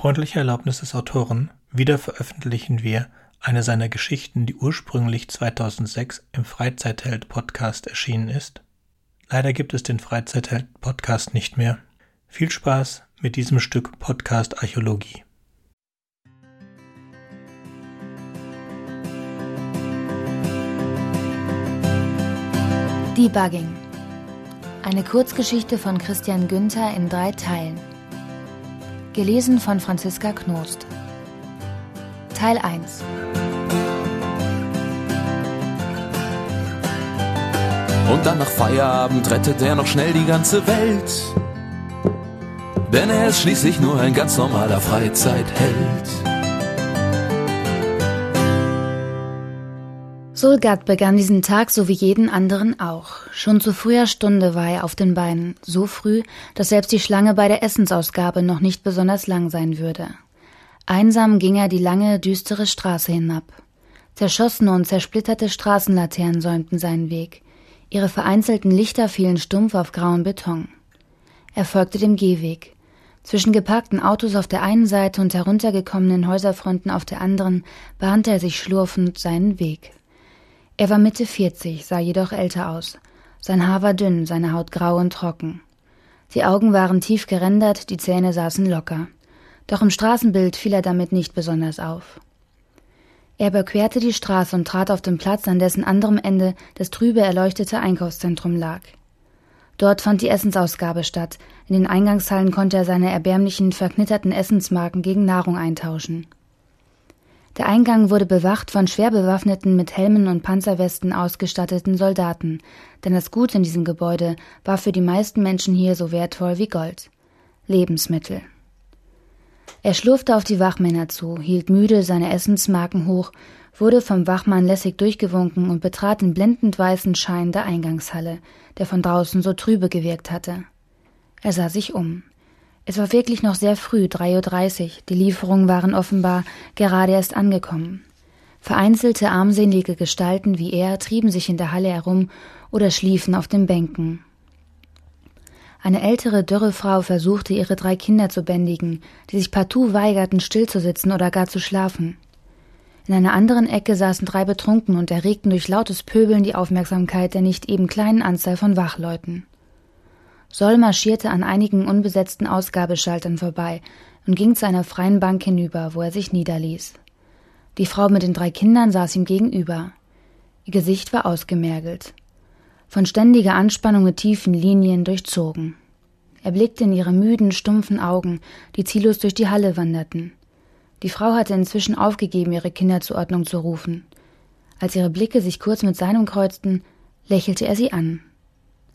freundlicher Erlaubnis des Autoren wiederveröffentlichen wir eine seiner Geschichten, die ursprünglich 2006 im Freizeitheld-Podcast erschienen ist. Leider gibt es den Freizeitheld-Podcast nicht mehr. Viel Spaß mit diesem Stück Podcast Archäologie. Debugging. Eine Kurzgeschichte von Christian Günther in drei Teilen. Gelesen von Franziska Knost. Teil 1. Und dann nach Feierabend rettet er noch schnell die ganze Welt. Denn er ist schließlich nur ein ganz normaler Freizeitheld. Sulgard begann diesen Tag so wie jeden anderen auch. Schon zu früher Stunde war er auf den Beinen, so früh, dass selbst die Schlange bei der Essensausgabe noch nicht besonders lang sein würde. Einsam ging er die lange, düstere Straße hinab. Zerschossene und zersplitterte Straßenlaternen säumten seinen Weg. Ihre vereinzelten Lichter fielen stumpf auf grauen Beton. Er folgte dem Gehweg. Zwischen geparkten Autos auf der einen Seite und heruntergekommenen Häuserfronten auf der anderen bahnte er sich schlurfend seinen Weg. Er war Mitte 40, sah jedoch älter aus. Sein Haar war dünn, seine Haut grau und trocken. Die Augen waren tief gerendert, die Zähne saßen locker. Doch im Straßenbild fiel er damit nicht besonders auf. Er überquerte die Straße und trat auf den Platz, an dessen anderem Ende das trübe erleuchtete Einkaufszentrum lag. Dort fand die Essensausgabe statt. In den Eingangshallen konnte er seine erbärmlichen, verknitterten Essensmarken gegen Nahrung eintauschen. Der Eingang wurde bewacht von schwer bewaffneten, mit Helmen und Panzerwesten ausgestatteten Soldaten, denn das Gut in diesem Gebäude war für die meisten Menschen hier so wertvoll wie Gold. Lebensmittel. Er schlurfte auf die Wachmänner zu, hielt müde seine Essensmarken hoch, wurde vom Wachmann lässig durchgewunken und betrat den blendend weißen Schein der Eingangshalle, der von draußen so trübe gewirkt hatte. Er sah sich um. Es war wirklich noch sehr früh, 3.30 Uhr, die Lieferungen waren offenbar gerade erst angekommen. Vereinzelte armselige Gestalten wie er trieben sich in der Halle herum oder schliefen auf den Bänken. Eine ältere, dürre Frau versuchte, ihre drei Kinder zu bändigen, die sich partout weigerten, stillzusitzen oder gar zu schlafen. In einer anderen Ecke saßen drei Betrunken und erregten durch lautes Pöbeln die Aufmerksamkeit der nicht eben kleinen Anzahl von Wachleuten. Soll marschierte an einigen unbesetzten Ausgabeschaltern vorbei und ging zu einer freien Bank hinüber, wo er sich niederließ. Die Frau mit den drei Kindern saß ihm gegenüber. Ihr Gesicht war ausgemergelt von ständiger Anspannung mit tiefen Linien durchzogen. Er blickte in ihre müden, stumpfen Augen, die ziellos durch die Halle wanderten. Die Frau hatte inzwischen aufgegeben, ihre Kinder zur Ordnung zu rufen. Als ihre Blicke sich kurz mit seinem kreuzten, lächelte er sie an.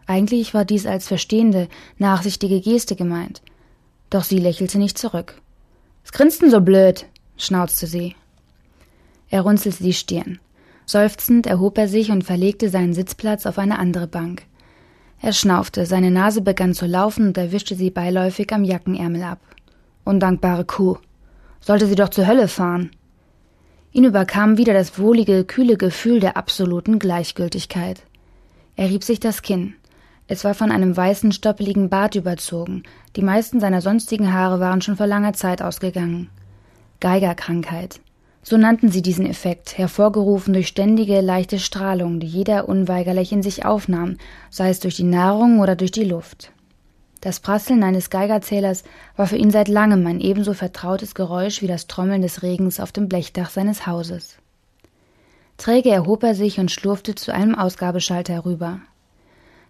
Eigentlich war dies als verstehende, nachsichtige Geste gemeint. Doch sie lächelte nicht zurück. Was grinst denn so blöd? schnauzte sie. Er runzelte die Stirn. Seufzend erhob er sich und verlegte seinen Sitzplatz auf eine andere Bank. Er schnaufte, seine Nase begann zu laufen und erwischte sie beiläufig am Jackenärmel ab. Undankbare Kuh. Sollte sie doch zur Hölle fahren. Ihn überkam wieder das wohlige, kühle Gefühl der absoluten Gleichgültigkeit. Er rieb sich das Kinn. Es war von einem weißen, stoppeligen Bart überzogen. Die meisten seiner sonstigen Haare waren schon vor langer Zeit ausgegangen. Geigerkrankheit. So nannten sie diesen Effekt, hervorgerufen durch ständige, leichte Strahlung, die jeder unweigerlich in sich aufnahm, sei es durch die Nahrung oder durch die Luft. Das Prasseln eines Geigerzählers war für ihn seit langem ein ebenso vertrautes Geräusch wie das Trommeln des Regens auf dem Blechdach seines Hauses. Träge erhob er sich und schlurfte zu einem Ausgabeschalter herüber.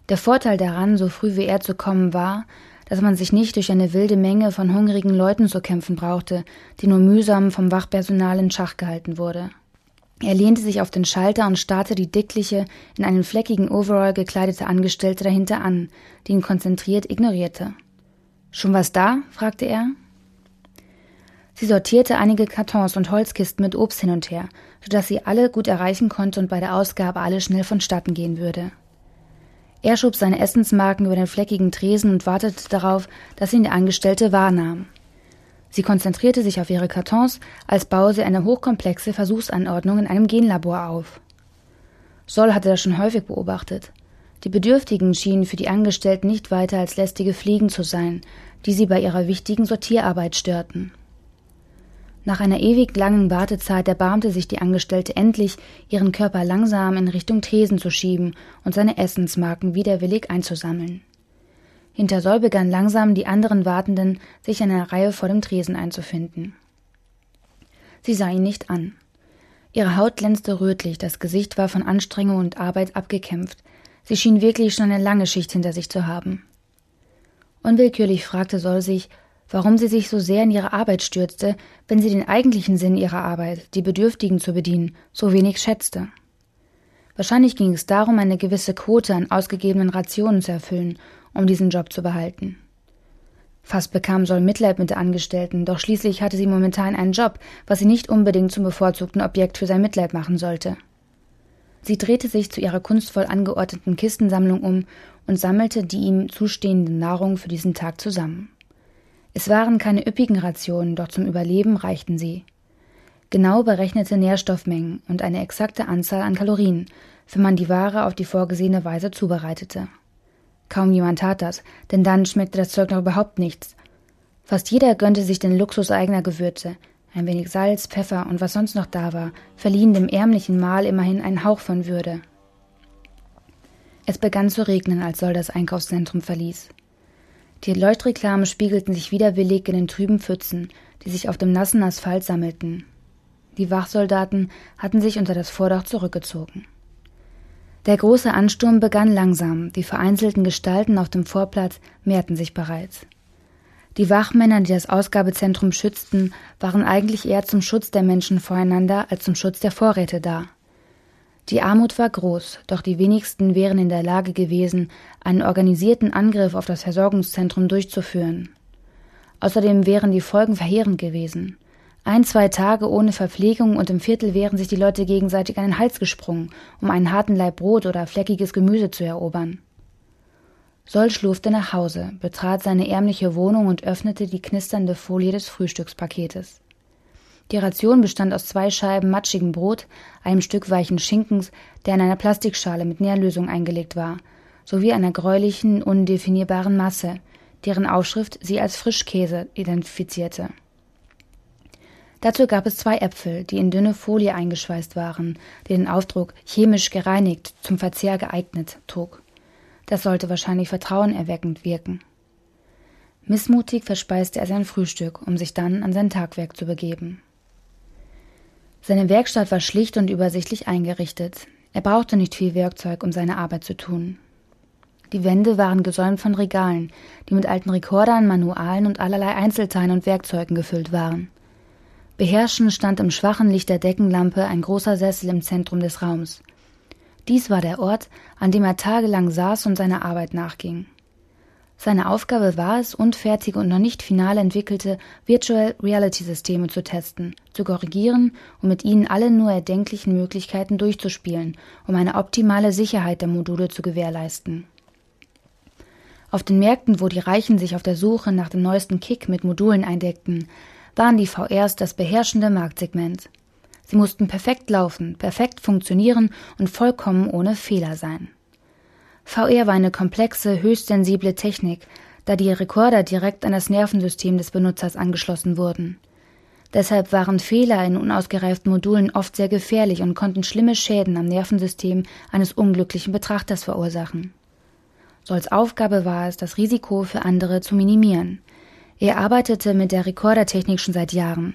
Der Vorteil daran, so früh wie er zu kommen war, dass man sich nicht durch eine wilde Menge von hungrigen Leuten zu kämpfen brauchte, die nur mühsam vom Wachpersonal in Schach gehalten wurde. Er lehnte sich auf den Schalter und starrte die dickliche, in einen fleckigen Overall gekleidete Angestellte dahinter an, die ihn konzentriert ignorierte. Schon was da? fragte er. Sie sortierte einige Kartons und Holzkisten mit Obst hin und her, so dass sie alle gut erreichen konnte und bei der Ausgabe alles schnell vonstatten gehen würde. Er schob seine Essensmarken über den fleckigen Tresen und wartete darauf, dass ihn der Angestellte wahrnahm. Sie konzentrierte sich auf ihre Kartons, als baue sie eine hochkomplexe Versuchsanordnung in einem Genlabor auf. Sol hatte das schon häufig beobachtet. Die Bedürftigen schienen für die Angestellten nicht weiter als lästige Fliegen zu sein, die sie bei ihrer wichtigen Sortierarbeit störten. Nach einer ewig langen Wartezeit erbarmte sich die Angestellte endlich, ihren Körper langsam in Richtung Tresen zu schieben und seine Essensmarken widerwillig einzusammeln. Hinter Soll begannen langsam die anderen Wartenden, sich in einer Reihe vor dem Tresen einzufinden. Sie sah ihn nicht an. Ihre Haut glänzte rötlich, das Gesicht war von Anstrengung und Arbeit abgekämpft. Sie schien wirklich schon eine lange Schicht hinter sich zu haben. Unwillkürlich fragte Soll sich, warum sie sich so sehr in ihre Arbeit stürzte, wenn sie den eigentlichen Sinn ihrer Arbeit, die Bedürftigen zu bedienen, so wenig schätzte. Wahrscheinlich ging es darum, eine gewisse Quote an ausgegebenen Rationen zu erfüllen, um diesen Job zu behalten. Fast bekam Soll Mitleid mit der Angestellten, doch schließlich hatte sie momentan einen Job, was sie nicht unbedingt zum bevorzugten Objekt für sein Mitleid machen sollte. Sie drehte sich zu ihrer kunstvoll angeordneten Kistensammlung um und sammelte die ihm zustehende Nahrung für diesen Tag zusammen. Es waren keine üppigen Rationen, doch zum Überleben reichten sie. Genau berechnete Nährstoffmengen und eine exakte Anzahl an Kalorien, wenn man die Ware auf die vorgesehene Weise zubereitete. Kaum jemand tat das, denn dann schmeckte das Zeug noch überhaupt nichts. Fast jeder gönnte sich den Luxus eigener Gewürze. Ein wenig Salz, Pfeffer und was sonst noch da war, verliehen dem ärmlichen Mahl immerhin einen Hauch von Würde. Es begann zu regnen, als Soll das Einkaufszentrum verließ. Die Leuchtreklamen spiegelten sich widerwillig in den trüben Pfützen, die sich auf dem nassen Asphalt sammelten. Die Wachsoldaten hatten sich unter das Vordach zurückgezogen. Der große Ansturm begann langsam, die vereinzelten Gestalten auf dem Vorplatz mehrten sich bereits. Die Wachmänner, die das Ausgabezentrum schützten, waren eigentlich eher zum Schutz der Menschen voreinander als zum Schutz der Vorräte da. Die Armut war groß, doch die wenigsten wären in der Lage gewesen, einen organisierten Angriff auf das Versorgungszentrum durchzuführen. Außerdem wären die Folgen verheerend gewesen. Ein, zwei Tage ohne Verpflegung und im Viertel wären sich die Leute gegenseitig an den Hals gesprungen, um einen harten Laib Brot oder fleckiges Gemüse zu erobern. Soll schlurfte nach Hause, betrat seine ärmliche Wohnung und öffnete die knisternde Folie des Frühstückspaketes. Die Ration bestand aus zwei Scheiben matschigem Brot, einem Stück weichen Schinkens, der in einer Plastikschale mit Nährlösung eingelegt war, sowie einer gräulichen, undefinierbaren Masse, deren Aufschrift sie als Frischkäse identifizierte. Dazu gab es zwei Äpfel, die in dünne Folie eingeschweißt waren, die den Aufdruck chemisch gereinigt, zum Verzehr geeignet trug. Das sollte wahrscheinlich vertrauenerweckend wirken. Missmutig verspeiste er sein Frühstück, um sich dann an sein Tagwerk zu begeben. Seine Werkstatt war schlicht und übersichtlich eingerichtet. Er brauchte nicht viel Werkzeug, um seine Arbeit zu tun. Die Wände waren gesäumt von Regalen, die mit alten Rekordern, Manualen und allerlei Einzelteilen und Werkzeugen gefüllt waren. Beherrschend stand im schwachen Licht der Deckenlampe ein großer Sessel im Zentrum des Raums. Dies war der Ort, an dem er tagelang saß und seiner Arbeit nachging. Seine Aufgabe war es, unfertige und noch nicht final entwickelte Virtual Reality Systeme zu testen, zu korrigieren und mit ihnen alle nur erdenklichen Möglichkeiten durchzuspielen, um eine optimale Sicherheit der Module zu gewährleisten. Auf den Märkten, wo die Reichen sich auf der Suche nach dem neuesten Kick mit Modulen eindeckten, waren die VRs das beherrschende Marktsegment. Sie mussten perfekt laufen, perfekt funktionieren und vollkommen ohne Fehler sein. VR war eine komplexe, höchst sensible Technik, da die Rekorder direkt an das Nervensystem des Benutzers angeschlossen wurden. Deshalb waren Fehler in unausgereiften Modulen oft sehr gefährlich und konnten schlimme Schäden am Nervensystem eines unglücklichen Betrachters verursachen. Solls Aufgabe war es, das Risiko für andere zu minimieren. Er arbeitete mit der Rekordertechnik schon seit Jahren.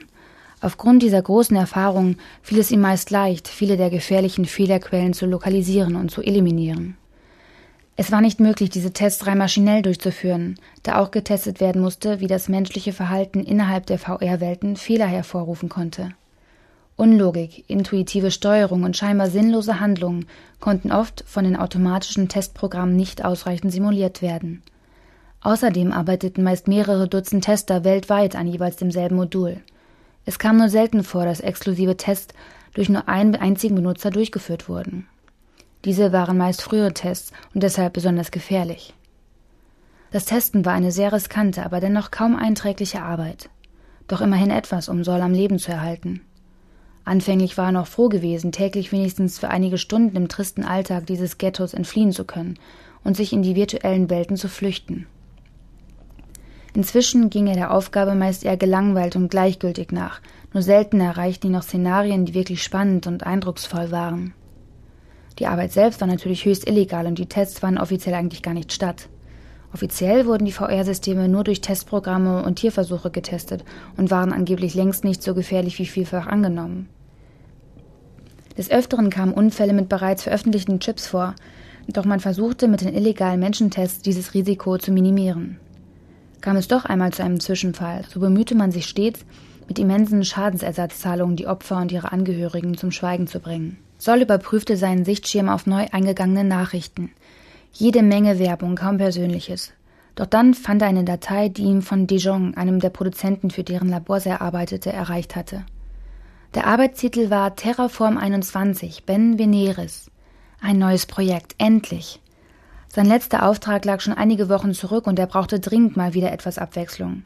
Aufgrund dieser großen Erfahrung fiel es ihm meist leicht, viele der gefährlichen Fehlerquellen zu lokalisieren und zu eliminieren. Es war nicht möglich, diese Tests rein maschinell durchzuführen, da auch getestet werden musste, wie das menschliche Verhalten innerhalb der VR-Welten Fehler hervorrufen konnte. Unlogik, intuitive Steuerung und scheinbar sinnlose Handlungen konnten oft von den automatischen Testprogrammen nicht ausreichend simuliert werden. Außerdem arbeiteten meist mehrere Dutzend Tester weltweit an jeweils demselben Modul. Es kam nur selten vor, dass exklusive Tests durch nur einen einzigen Benutzer durchgeführt wurden. Diese waren meist frühere Tests und deshalb besonders gefährlich. Das Testen war eine sehr riskante, aber dennoch kaum einträgliche Arbeit. Doch immerhin etwas, um Sol am Leben zu erhalten. Anfänglich war er noch froh gewesen, täglich wenigstens für einige Stunden im tristen Alltag dieses Ghettos entfliehen zu können und sich in die virtuellen Welten zu flüchten. Inzwischen ging er der Aufgabe meist eher gelangweilt und gleichgültig nach, Nur selten erreichten ihn noch Szenarien, die wirklich spannend und eindrucksvoll waren. Die Arbeit selbst war natürlich höchst illegal und die Tests fanden offiziell eigentlich gar nicht statt. Offiziell wurden die VR-Systeme nur durch Testprogramme und Tierversuche getestet und waren angeblich längst nicht so gefährlich wie vielfach angenommen. Des Öfteren kamen Unfälle mit bereits veröffentlichten Chips vor, doch man versuchte mit den illegalen Menschentests dieses Risiko zu minimieren. Kam es doch einmal zu einem Zwischenfall, so bemühte man sich stets, mit immensen Schadensersatzzahlungen die Opfer und ihre Angehörigen zum Schweigen zu bringen. Soll überprüfte seinen Sichtschirm auf neu eingegangene Nachrichten. Jede Menge Werbung, kaum Persönliches. Doch dann fand er eine Datei, die ihm von Dijon, einem der Produzenten, für deren Labor er arbeitete, erreicht hatte. Der Arbeitstitel war Terraform 21, Ben Veneris. Ein neues Projekt, endlich. Sein letzter Auftrag lag schon einige Wochen zurück und er brauchte dringend mal wieder etwas Abwechslung.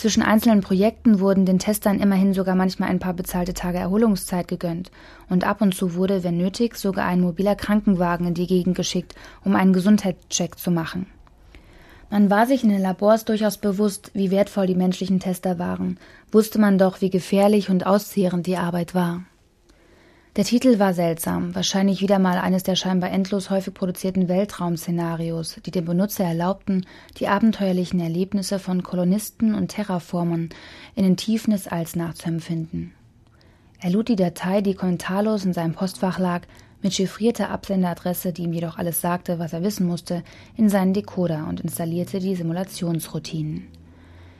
Zwischen einzelnen Projekten wurden den Testern immerhin sogar manchmal ein paar bezahlte Tage Erholungszeit gegönnt und ab und zu wurde, wenn nötig, sogar ein mobiler Krankenwagen in die Gegend geschickt, um einen Gesundheitscheck zu machen. Man war sich in den Labors durchaus bewusst, wie wertvoll die menschlichen Tester waren, wusste man doch, wie gefährlich und auszehrend die Arbeit war. Der Titel war seltsam, wahrscheinlich wieder mal eines der scheinbar endlos häufig produzierten Weltraum-Szenarios, die dem Benutzer erlaubten, die abenteuerlichen Erlebnisse von Kolonisten und Terraformern in den Tiefen des Alls nachzuempfinden. Er lud die Datei, die kommentarlos in seinem Postfach lag, mit chiffrierter Absenderadresse, die ihm jedoch alles sagte, was er wissen musste, in seinen Decoder und installierte die Simulationsroutinen.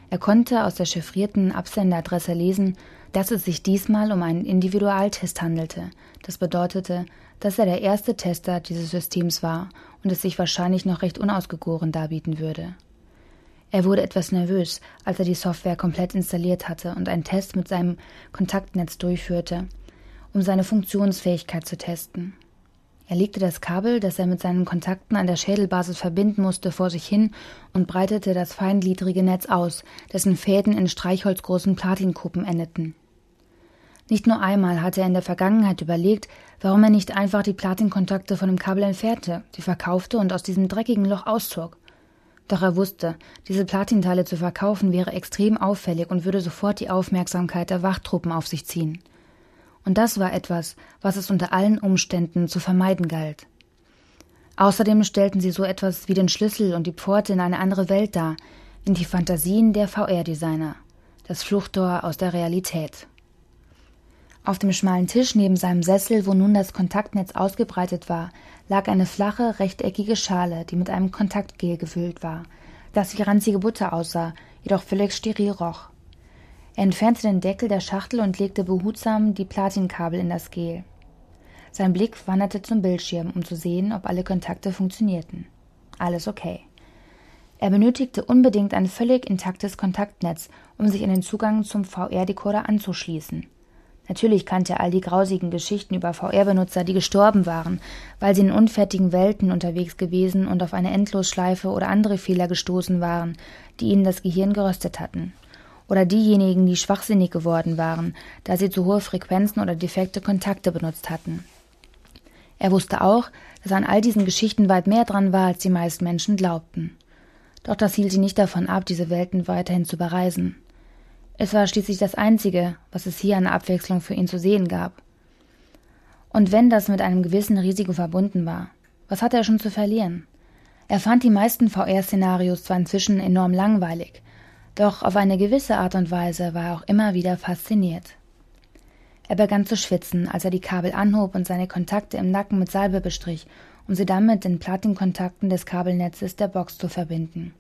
Er konnte aus der chiffrierten Absenderadresse lesen, dass es sich diesmal um einen Individualtest handelte. Das bedeutete, dass er der erste Tester dieses Systems war und es sich wahrscheinlich noch recht unausgegoren darbieten würde. Er wurde etwas nervös, als er die Software komplett installiert hatte und einen Test mit seinem Kontaktnetz durchführte, um seine Funktionsfähigkeit zu testen. Er legte das Kabel, das er mit seinen Kontakten an der Schädelbasis verbinden musste, vor sich hin und breitete das feingliedrige Netz aus, dessen Fäden in streichholzgroßen Platinkuppen endeten. Nicht nur einmal hatte er in der Vergangenheit überlegt, warum er nicht einfach die Platinkontakte von dem Kabel entfernte, sie verkaufte und aus diesem dreckigen Loch auszog. Doch er wusste, diese Platinteile zu verkaufen wäre extrem auffällig und würde sofort die Aufmerksamkeit der Wachtruppen auf sich ziehen und das war etwas, was es unter allen Umständen zu vermeiden galt. Außerdem stellten sie so etwas wie den Schlüssel und die Pforte in eine andere Welt dar, in die Fantasien der VR-Designer, das Fluchttor aus der Realität. Auf dem schmalen Tisch neben seinem Sessel, wo nun das Kontaktnetz ausgebreitet war, lag eine flache, rechteckige Schale, die mit einem Kontaktgel gefüllt war, das wie ranzige Butter aussah, jedoch völlig steril roch. Er entfernte den Deckel der Schachtel und legte behutsam die Platinkabel in das Gel. Sein Blick wanderte zum Bildschirm, um zu sehen, ob alle Kontakte funktionierten. Alles okay. Er benötigte unbedingt ein völlig intaktes Kontaktnetz, um sich an den Zugang zum VR-Decoder anzuschließen. Natürlich kannte er all die grausigen Geschichten über VR-Benutzer, die gestorben waren, weil sie in unfertigen Welten unterwegs gewesen und auf eine Endlosschleife oder andere Fehler gestoßen waren, die ihnen das Gehirn geröstet hatten oder diejenigen, die schwachsinnig geworden waren, da sie zu hohe Frequenzen oder defekte Kontakte benutzt hatten. Er wusste auch, dass an all diesen Geschichten weit mehr dran war, als die meisten Menschen glaubten. Doch das hielt sie nicht davon ab, diese Welten weiterhin zu bereisen. Es war schließlich das Einzige, was es hier an Abwechslung für ihn zu sehen gab. Und wenn das mit einem gewissen Risiko verbunden war, was hatte er schon zu verlieren? Er fand die meisten VR-Szenarios zwar inzwischen enorm langweilig, doch auf eine gewisse Art und Weise war er auch immer wieder fasziniert. Er begann zu schwitzen, als er die Kabel anhob und seine Kontakte im Nacken mit Salbe bestrich, um sie dann mit den Platinkontakten des Kabelnetzes der Box zu verbinden.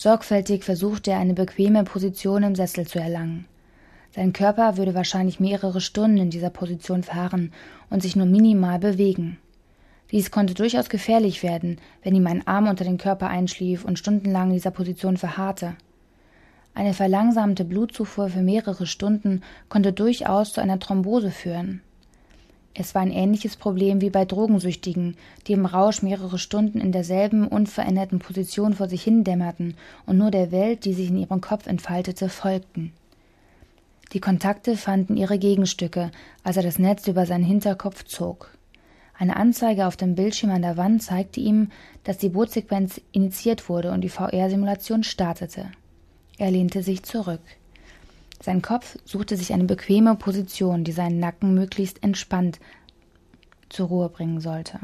Sorgfältig versuchte er eine bequeme Position im Sessel zu erlangen. Sein Körper würde wahrscheinlich mehrere Stunden in dieser Position verharren und sich nur minimal bewegen. Dies konnte durchaus gefährlich werden, wenn ihm ein Arm unter den Körper einschlief und stundenlang in dieser Position verharrte. Eine verlangsamte Blutzufuhr für mehrere Stunden konnte durchaus zu einer Thrombose führen. Es war ein ähnliches Problem wie bei Drogensüchtigen, die im Rausch mehrere Stunden in derselben unveränderten Position vor sich hindämmerten und nur der Welt, die sich in ihrem Kopf entfaltete, folgten. Die Kontakte fanden ihre Gegenstücke, als er das Netz über seinen Hinterkopf zog. Eine Anzeige auf dem Bildschirm an der Wand zeigte ihm, dass die Bootsequenz initiiert wurde und die VR-Simulation startete. Er lehnte sich zurück. Sein Kopf suchte sich eine bequeme Position, die seinen Nacken möglichst entspannt zur Ruhe bringen sollte.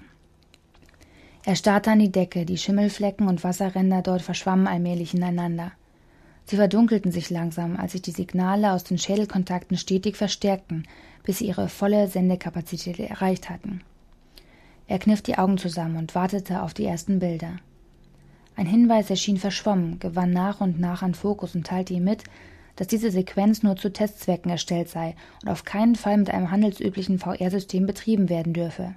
Er starrte an die Decke, die Schimmelflecken und Wasserränder dort verschwammen allmählich ineinander. Sie verdunkelten sich langsam, als sich die Signale aus den Schädelkontakten stetig verstärkten, bis sie ihre volle Sendekapazität erreicht hatten. Er kniff die Augen zusammen und wartete auf die ersten Bilder. Ein Hinweis erschien verschwommen, gewann nach und nach an Fokus und teilte ihm mit, dass diese Sequenz nur zu Testzwecken erstellt sei und auf keinen Fall mit einem handelsüblichen VR-System betrieben werden dürfe.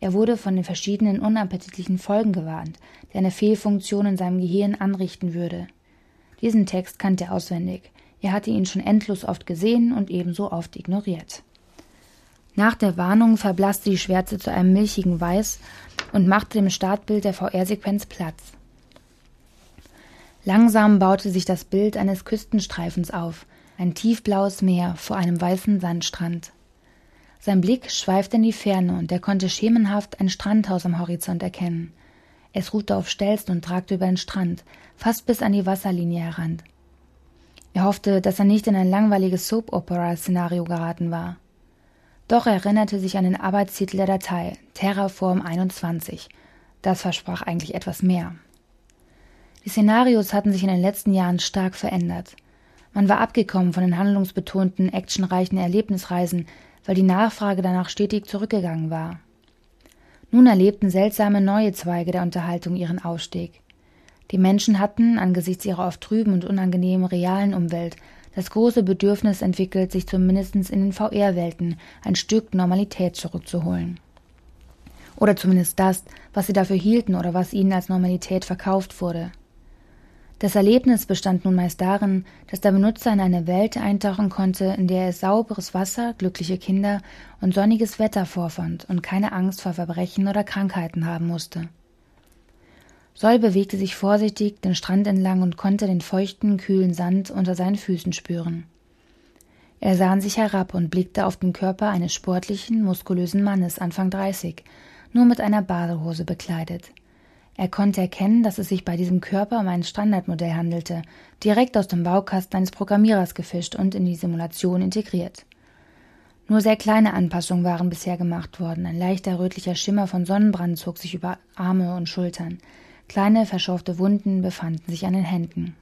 Er wurde von den verschiedenen unappetitlichen Folgen gewarnt, die eine Fehlfunktion in seinem Gehirn anrichten würde. Diesen Text kannte er auswendig. Er hatte ihn schon endlos oft gesehen und ebenso oft ignoriert. Nach der Warnung verblasste die Schwärze zu einem milchigen Weiß und machte dem Startbild der VR-Sequenz Platz. Langsam baute sich das Bild eines Küstenstreifens auf, ein tiefblaues Meer vor einem weißen Sandstrand. Sein Blick schweifte in die Ferne und er konnte schemenhaft ein Strandhaus am Horizont erkennen. Es ruhte auf Stelzen und tragte über den Strand, fast bis an die Wasserlinie heran. Er hoffte, dass er nicht in ein langweiliges Soap-Opera-Szenario geraten war. Doch er erinnerte sich an den Arbeitstitel der Datei, Terraform 21. Das versprach eigentlich etwas mehr. Die Szenarios hatten sich in den letzten Jahren stark verändert. Man war abgekommen von den handlungsbetonten, actionreichen Erlebnisreisen, weil die Nachfrage danach stetig zurückgegangen war. Nun erlebten seltsame neue Zweige der Unterhaltung ihren Aufstieg. Die Menschen hatten, angesichts ihrer oft trüben und unangenehmen realen Umwelt, das große Bedürfnis entwickelt, sich zumindest in den VR-Welten ein Stück Normalität zurückzuholen. Oder zumindest das, was sie dafür hielten oder was ihnen als Normalität verkauft wurde. Das Erlebnis bestand nun meist darin, dass der Benutzer in eine Welt eintauchen konnte, in der er sauberes Wasser, glückliche Kinder und sonniges Wetter vorfand und keine Angst vor Verbrechen oder Krankheiten haben musste. Sol bewegte sich vorsichtig den Strand entlang und konnte den feuchten, kühlen Sand unter seinen Füßen spüren. Er sah an sich herab und blickte auf den Körper eines sportlichen, muskulösen Mannes Anfang dreißig, nur mit einer Badehose bekleidet. Er konnte erkennen, dass es sich bei diesem Körper um ein Standardmodell handelte, direkt aus dem Baukasten eines Programmierers gefischt und in die Simulation integriert. Nur sehr kleine Anpassungen waren bisher gemacht worden. Ein leichter rötlicher Schimmer von Sonnenbrand zog sich über Arme und Schultern. Kleine verschorfte Wunden befanden sich an den Händen.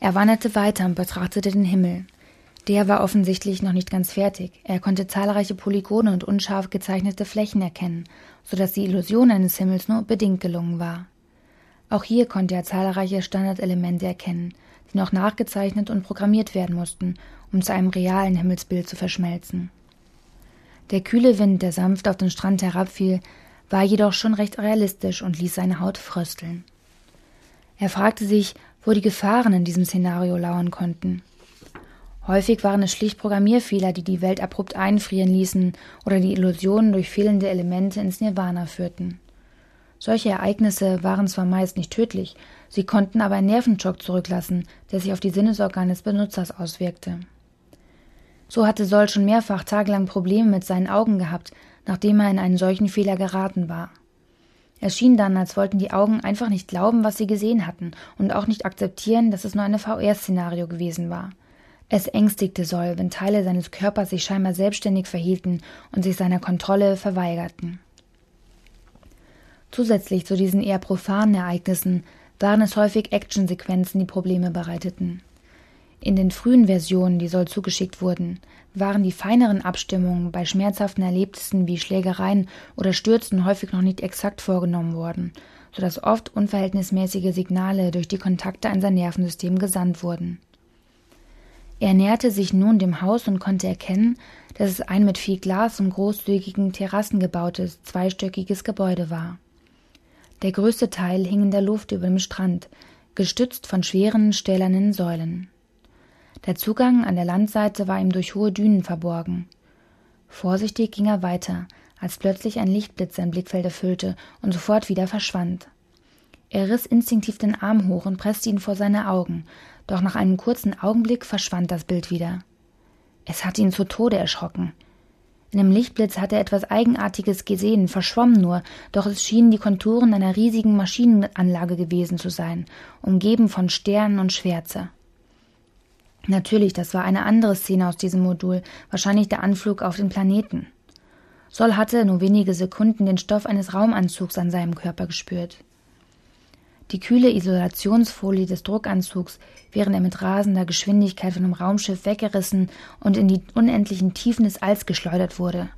Er wanderte weiter und betrachtete den Himmel. Der war offensichtlich noch nicht ganz fertig. Er konnte zahlreiche Polygone und unscharf gezeichnete Flächen erkennen, so dass die Illusion eines Himmels nur bedingt gelungen war. Auch hier konnte er zahlreiche Standardelemente erkennen, die noch nachgezeichnet und programmiert werden mussten, um zu einem realen Himmelsbild zu verschmelzen. Der kühle Wind, der sanft auf den Strand herabfiel, war jedoch schon recht realistisch und ließ seine Haut frösteln. Er fragte sich, wo die Gefahren in diesem Szenario lauern konnten. Häufig waren es schlicht Programmierfehler, die die Welt abrupt einfrieren ließen oder die Illusionen durch fehlende Elemente ins Nirvana führten. Solche Ereignisse waren zwar meist nicht tödlich, sie konnten aber einen Nervenschock zurücklassen, der sich auf die Sinnesorgane des Benutzers auswirkte. So hatte Sol schon mehrfach tagelang Probleme mit seinen Augen gehabt, nachdem er in einen solchen Fehler geraten war. Es schien dann, als wollten die Augen einfach nicht glauben, was sie gesehen hatten und auch nicht akzeptieren, dass es nur ein VR-Szenario gewesen war. Es ängstigte Sol, wenn Teile seines Körpers sich scheinbar selbstständig verhielten und sich seiner Kontrolle verweigerten. Zusätzlich zu diesen eher profanen Ereignissen waren es häufig Actionsequenzen, die Probleme bereiteten. In den frühen Versionen, die Sol zugeschickt wurden, waren die feineren Abstimmungen bei schmerzhaften Erlebnissen wie Schlägereien oder Stürzen häufig noch nicht exakt vorgenommen worden, so dass oft unverhältnismäßige Signale durch die Kontakte an sein Nervensystem gesandt wurden. Er näherte sich nun dem Haus und konnte erkennen, dass es ein mit viel Glas und großzügigen Terrassen gebautes, zweistöckiges Gebäude war. Der größte Teil hing in der Luft über dem Strand, gestützt von schweren stählernen Säulen. Der Zugang an der Landseite war ihm durch hohe Dünen verborgen. Vorsichtig ging er weiter, als plötzlich ein Lichtblitz sein Blickfeld erfüllte und sofort wieder verschwand. Er riss instinktiv den Arm hoch und presste ihn vor seine Augen, doch nach einem kurzen Augenblick verschwand das Bild wieder. Es hatte ihn zu Tode erschrocken. In dem Lichtblitz hatte er etwas Eigenartiges gesehen, verschwomm nur, doch es schienen die Konturen einer riesigen Maschinenanlage gewesen zu sein, umgeben von Sternen und Schwärze. Natürlich, das war eine andere Szene aus diesem Modul, wahrscheinlich der Anflug auf den Planeten. Sol hatte nur wenige Sekunden den Stoff eines Raumanzugs an seinem Körper gespürt. Die kühle Isolationsfolie des Druckanzugs, während er mit rasender Geschwindigkeit von dem Raumschiff weggerissen und in die unendlichen Tiefen des Alls geschleudert wurde.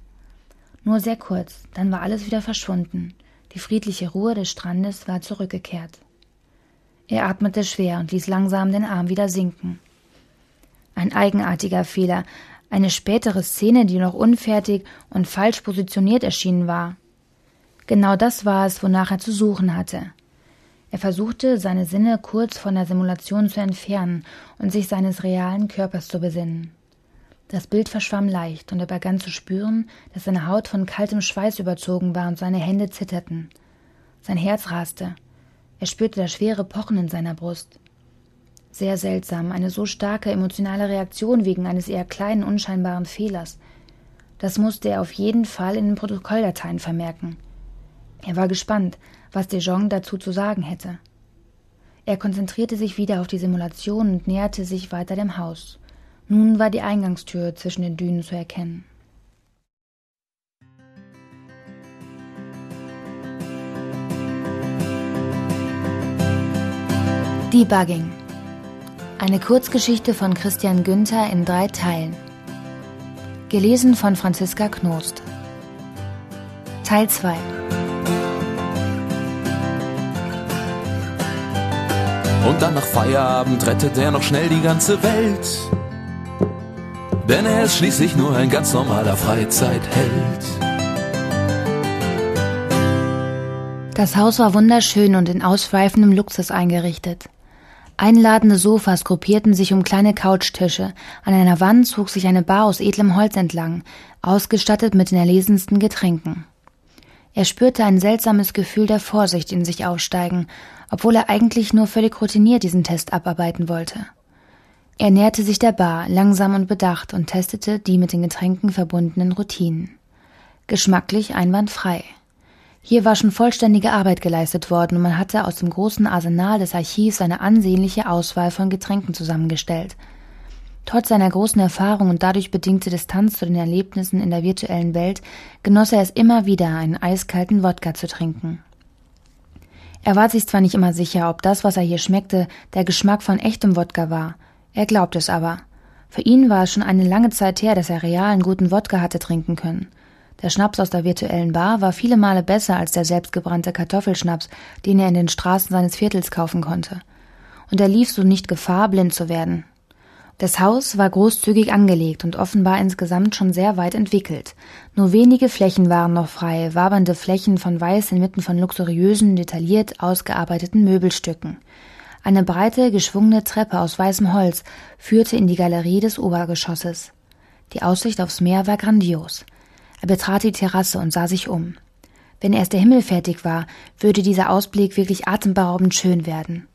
Nur sehr kurz, dann war alles wieder verschwunden. Die friedliche Ruhe des Strandes war zurückgekehrt. Er atmete schwer und ließ langsam den Arm wieder sinken. Ein eigenartiger Fehler, eine spätere Szene, die noch unfertig und falsch positioniert erschienen war. Genau das war es, wonach er zu suchen hatte. Er versuchte, seine Sinne kurz von der Simulation zu entfernen und sich seines realen Körpers zu besinnen. Das Bild verschwamm leicht, und er begann zu spüren, dass seine Haut von kaltem Schweiß überzogen war und seine Hände zitterten. Sein Herz raste. Er spürte das schwere Pochen in seiner Brust. Sehr seltsam, eine so starke emotionale Reaktion wegen eines eher kleinen, unscheinbaren Fehlers. Das musste er auf jeden Fall in den Protokolldateien vermerken. Er war gespannt, was De Jong dazu zu sagen hätte. Er konzentrierte sich wieder auf die Simulation und näherte sich weiter dem Haus. Nun war die Eingangstür zwischen den Dünen zu erkennen. Debugging eine Kurzgeschichte von Christian Günther in drei Teilen. Gelesen von Franziska Knost. Teil 2 Und dann nach Feierabend rettet er noch schnell die ganze Welt. Denn er ist schließlich nur ein ganz normaler Freizeitheld. Das Haus war wunderschön und in ausschweifendem Luxus eingerichtet. Einladende Sofas gruppierten sich um kleine Couchtische, an einer Wand zog sich eine Bar aus edlem Holz entlang, ausgestattet mit den erlesensten Getränken. Er spürte ein seltsames Gefühl der Vorsicht in sich aufsteigen, obwohl er eigentlich nur völlig routiniert diesen Test abarbeiten wollte. Er näherte sich der Bar, langsam und bedacht, und testete die mit den Getränken verbundenen Routinen. Geschmacklich einwandfrei. Hier war schon vollständige Arbeit geleistet worden und man hatte aus dem großen Arsenal des Archivs eine ansehnliche Auswahl von Getränken zusammengestellt. Trotz seiner großen Erfahrung und dadurch bedingte Distanz zu den Erlebnissen in der virtuellen Welt genoss er es immer wieder, einen eiskalten Wodka zu trinken. Er war sich zwar nicht immer sicher, ob das, was er hier schmeckte, der Geschmack von echtem Wodka war, er glaubte es aber. Für ihn war es schon eine lange Zeit her, dass er realen guten Wodka hatte trinken können. Der Schnaps aus der virtuellen Bar war viele Male besser als der selbstgebrannte Kartoffelschnaps, den er in den Straßen seines Viertels kaufen konnte. Und er lief so nicht Gefahr, blind zu werden. Das Haus war großzügig angelegt und offenbar insgesamt schon sehr weit entwickelt. Nur wenige Flächen waren noch frei, wabernde Flächen von Weiß inmitten von luxuriösen, detailliert ausgearbeiteten Möbelstücken. Eine breite, geschwungene Treppe aus weißem Holz führte in die Galerie des Obergeschosses. Die Aussicht aufs Meer war grandios. Er betrat die Terrasse und sah sich um. Wenn erst der Himmel fertig war, würde dieser Ausblick wirklich atemberaubend schön werden.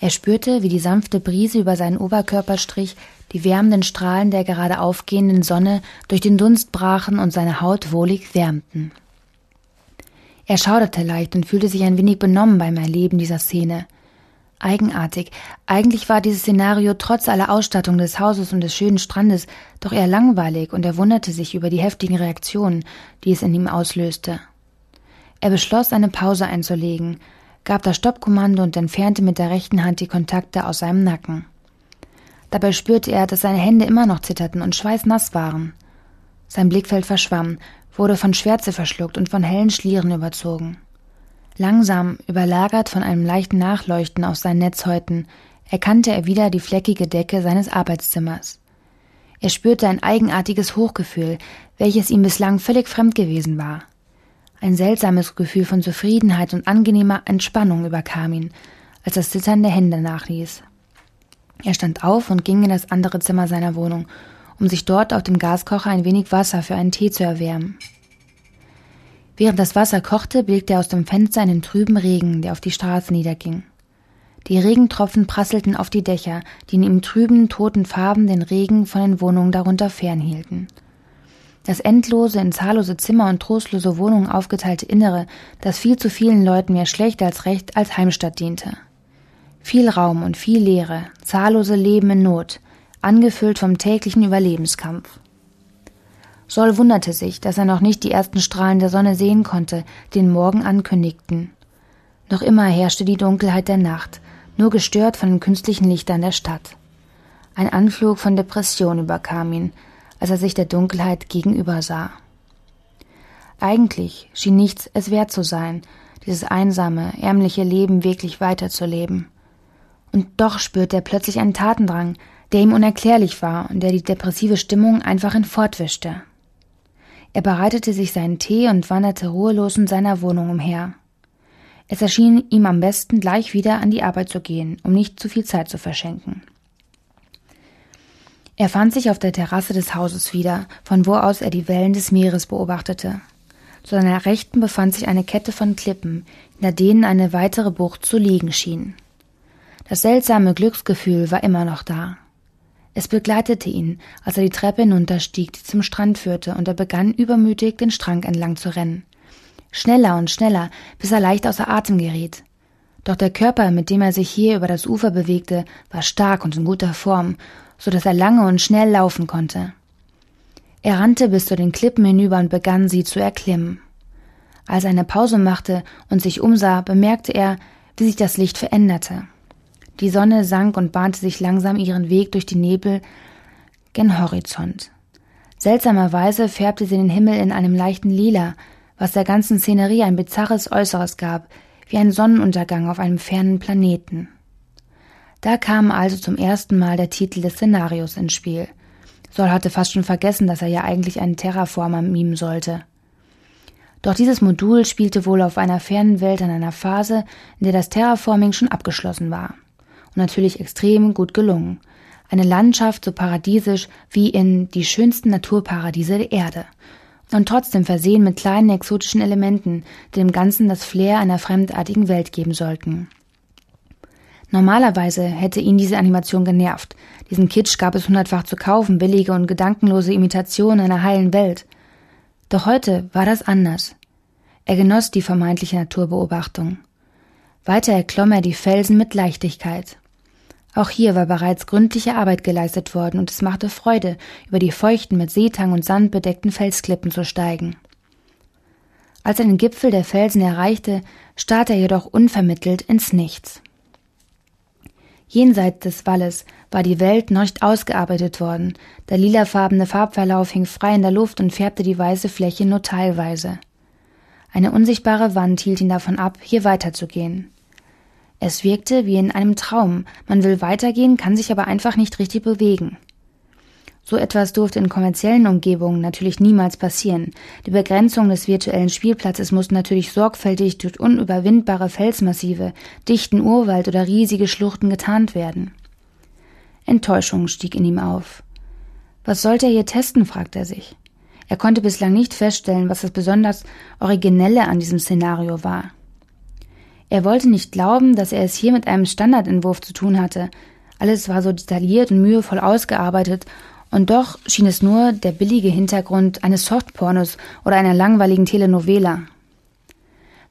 Er spürte, wie die sanfte Brise über seinen Oberkörper strich, die wärmenden Strahlen der gerade aufgehenden Sonne durch den Dunst brachen und seine Haut wohlig wärmten. Er schauderte leicht und fühlte sich ein wenig benommen beim Erleben dieser Szene. Eigenartig. Eigentlich war dieses Szenario trotz aller Ausstattung des Hauses und des schönen Strandes doch eher langweilig und er wunderte sich über die heftigen Reaktionen, die es in ihm auslöste. Er beschloss, eine Pause einzulegen, gab das Stoppkommando und entfernte mit der rechten Hand die Kontakte aus seinem Nacken. Dabei spürte er, dass seine Hände immer noch zitterten und schweißnass waren. Sein Blickfeld verschwamm, wurde von Schwärze verschluckt und von hellen Schlieren überzogen. Langsam, überlagert von einem leichten Nachleuchten auf seinen Netzhäuten, erkannte er wieder die fleckige Decke seines Arbeitszimmers. Er spürte ein eigenartiges Hochgefühl, welches ihm bislang völlig fremd gewesen war. Ein seltsames Gefühl von Zufriedenheit und angenehmer Entspannung überkam ihn, als das Zittern der Hände nachließ. Er stand auf und ging in das andere Zimmer seiner Wohnung, um sich dort auf dem Gaskocher ein wenig Wasser für einen Tee zu erwärmen. Während das Wasser kochte, blickte er aus dem Fenster in den trüben Regen, der auf die Straße niederging. Die Regentropfen prasselten auf die Dächer, die in ihm trüben, toten Farben den Regen von den Wohnungen darunter fernhielten. Das endlose, in zahllose Zimmer und trostlose Wohnungen aufgeteilte Innere, das viel zu vielen Leuten mehr schlecht als recht als Heimstatt diente. Viel Raum und viel Leere, zahllose Leben in Not, angefüllt vom täglichen Überlebenskampf. Sol wunderte sich, dass er noch nicht die ersten Strahlen der Sonne sehen konnte, die den Morgen ankündigten. Noch immer herrschte die Dunkelheit der Nacht, nur gestört von den künstlichen Lichtern der Stadt. Ein Anflug von Depression überkam ihn, als er sich der Dunkelheit gegenüber sah. Eigentlich schien nichts es wert zu sein, dieses einsame, ärmliche Leben wirklich weiterzuleben. Und doch spürte er plötzlich einen Tatendrang, der ihm unerklärlich war und der die depressive Stimmung einfach hinfortwischte. Er bereitete sich seinen Tee und wanderte ruhelos in seiner Wohnung umher. Es erschien ihm am besten, gleich wieder an die Arbeit zu gehen, um nicht zu viel Zeit zu verschenken. Er fand sich auf der Terrasse des Hauses wieder, von wo aus er die Wellen des Meeres beobachtete. Zu seiner Rechten befand sich eine Kette von Klippen, hinter denen eine weitere Bucht zu liegen schien. Das seltsame Glücksgefühl war immer noch da. Es begleitete ihn, als er die Treppe hinunterstieg, die zum Strand führte, und er begann übermütig den Strang entlang zu rennen. Schneller und schneller, bis er leicht außer Atem geriet. Doch der Körper, mit dem er sich hier über das Ufer bewegte, war stark und in guter Form, so dass er lange und schnell laufen konnte. Er rannte bis zu den Klippen hinüber und begann sie zu erklimmen. Als er eine Pause machte und sich umsah, bemerkte er, wie sich das Licht veränderte. Die Sonne sank und bahnte sich langsam ihren Weg durch die Nebel gen Horizont. Seltsamerweise färbte sie den Himmel in einem leichten Lila, was der ganzen Szenerie ein bizarres Äußeres gab, wie ein Sonnenuntergang auf einem fernen Planeten. Da kam also zum ersten Mal der Titel des Szenarios ins Spiel. Sol hatte fast schon vergessen, dass er ja eigentlich einen Terraformer mimen sollte. Doch dieses Modul spielte wohl auf einer fernen Welt an einer Phase, in der das Terraforming schon abgeschlossen war. Und natürlich extrem gut gelungen. Eine Landschaft so paradiesisch wie in die schönsten Naturparadiese der Erde. Und trotzdem versehen mit kleinen exotischen Elementen, die dem Ganzen das Flair einer fremdartigen Welt geben sollten. Normalerweise hätte ihn diese Animation genervt. Diesen Kitsch gab es hundertfach zu kaufen, billige und gedankenlose Imitationen einer heilen Welt. Doch heute war das anders. Er genoss die vermeintliche Naturbeobachtung. Weiter erklomm er die Felsen mit Leichtigkeit. Auch hier war bereits gründliche Arbeit geleistet worden und es machte Freude, über die feuchten, mit Seetang und Sand bedeckten Felsklippen zu steigen. Als er den Gipfel der Felsen erreichte, starrte er jedoch unvermittelt ins Nichts. Jenseits des Walles war die Welt noch nicht ausgearbeitet worden. Der lilafarbene Farbverlauf hing frei in der Luft und färbte die weiße Fläche nur teilweise. Eine unsichtbare Wand hielt ihn davon ab, hier weiterzugehen. Es wirkte wie in einem Traum. Man will weitergehen, kann sich aber einfach nicht richtig bewegen. So etwas durfte in kommerziellen Umgebungen natürlich niemals passieren. Die Begrenzung des virtuellen Spielplatzes musste natürlich sorgfältig durch unüberwindbare Felsmassive, dichten Urwald oder riesige Schluchten getarnt werden. Enttäuschung stieg in ihm auf. Was sollte er hier testen, fragte er sich. Er konnte bislang nicht feststellen, was das besonders Originelle an diesem Szenario war. Er wollte nicht glauben, dass er es hier mit einem Standardentwurf zu tun hatte. Alles war so detailliert und mühevoll ausgearbeitet und doch schien es nur der billige Hintergrund eines Softpornos oder einer langweiligen Telenovela.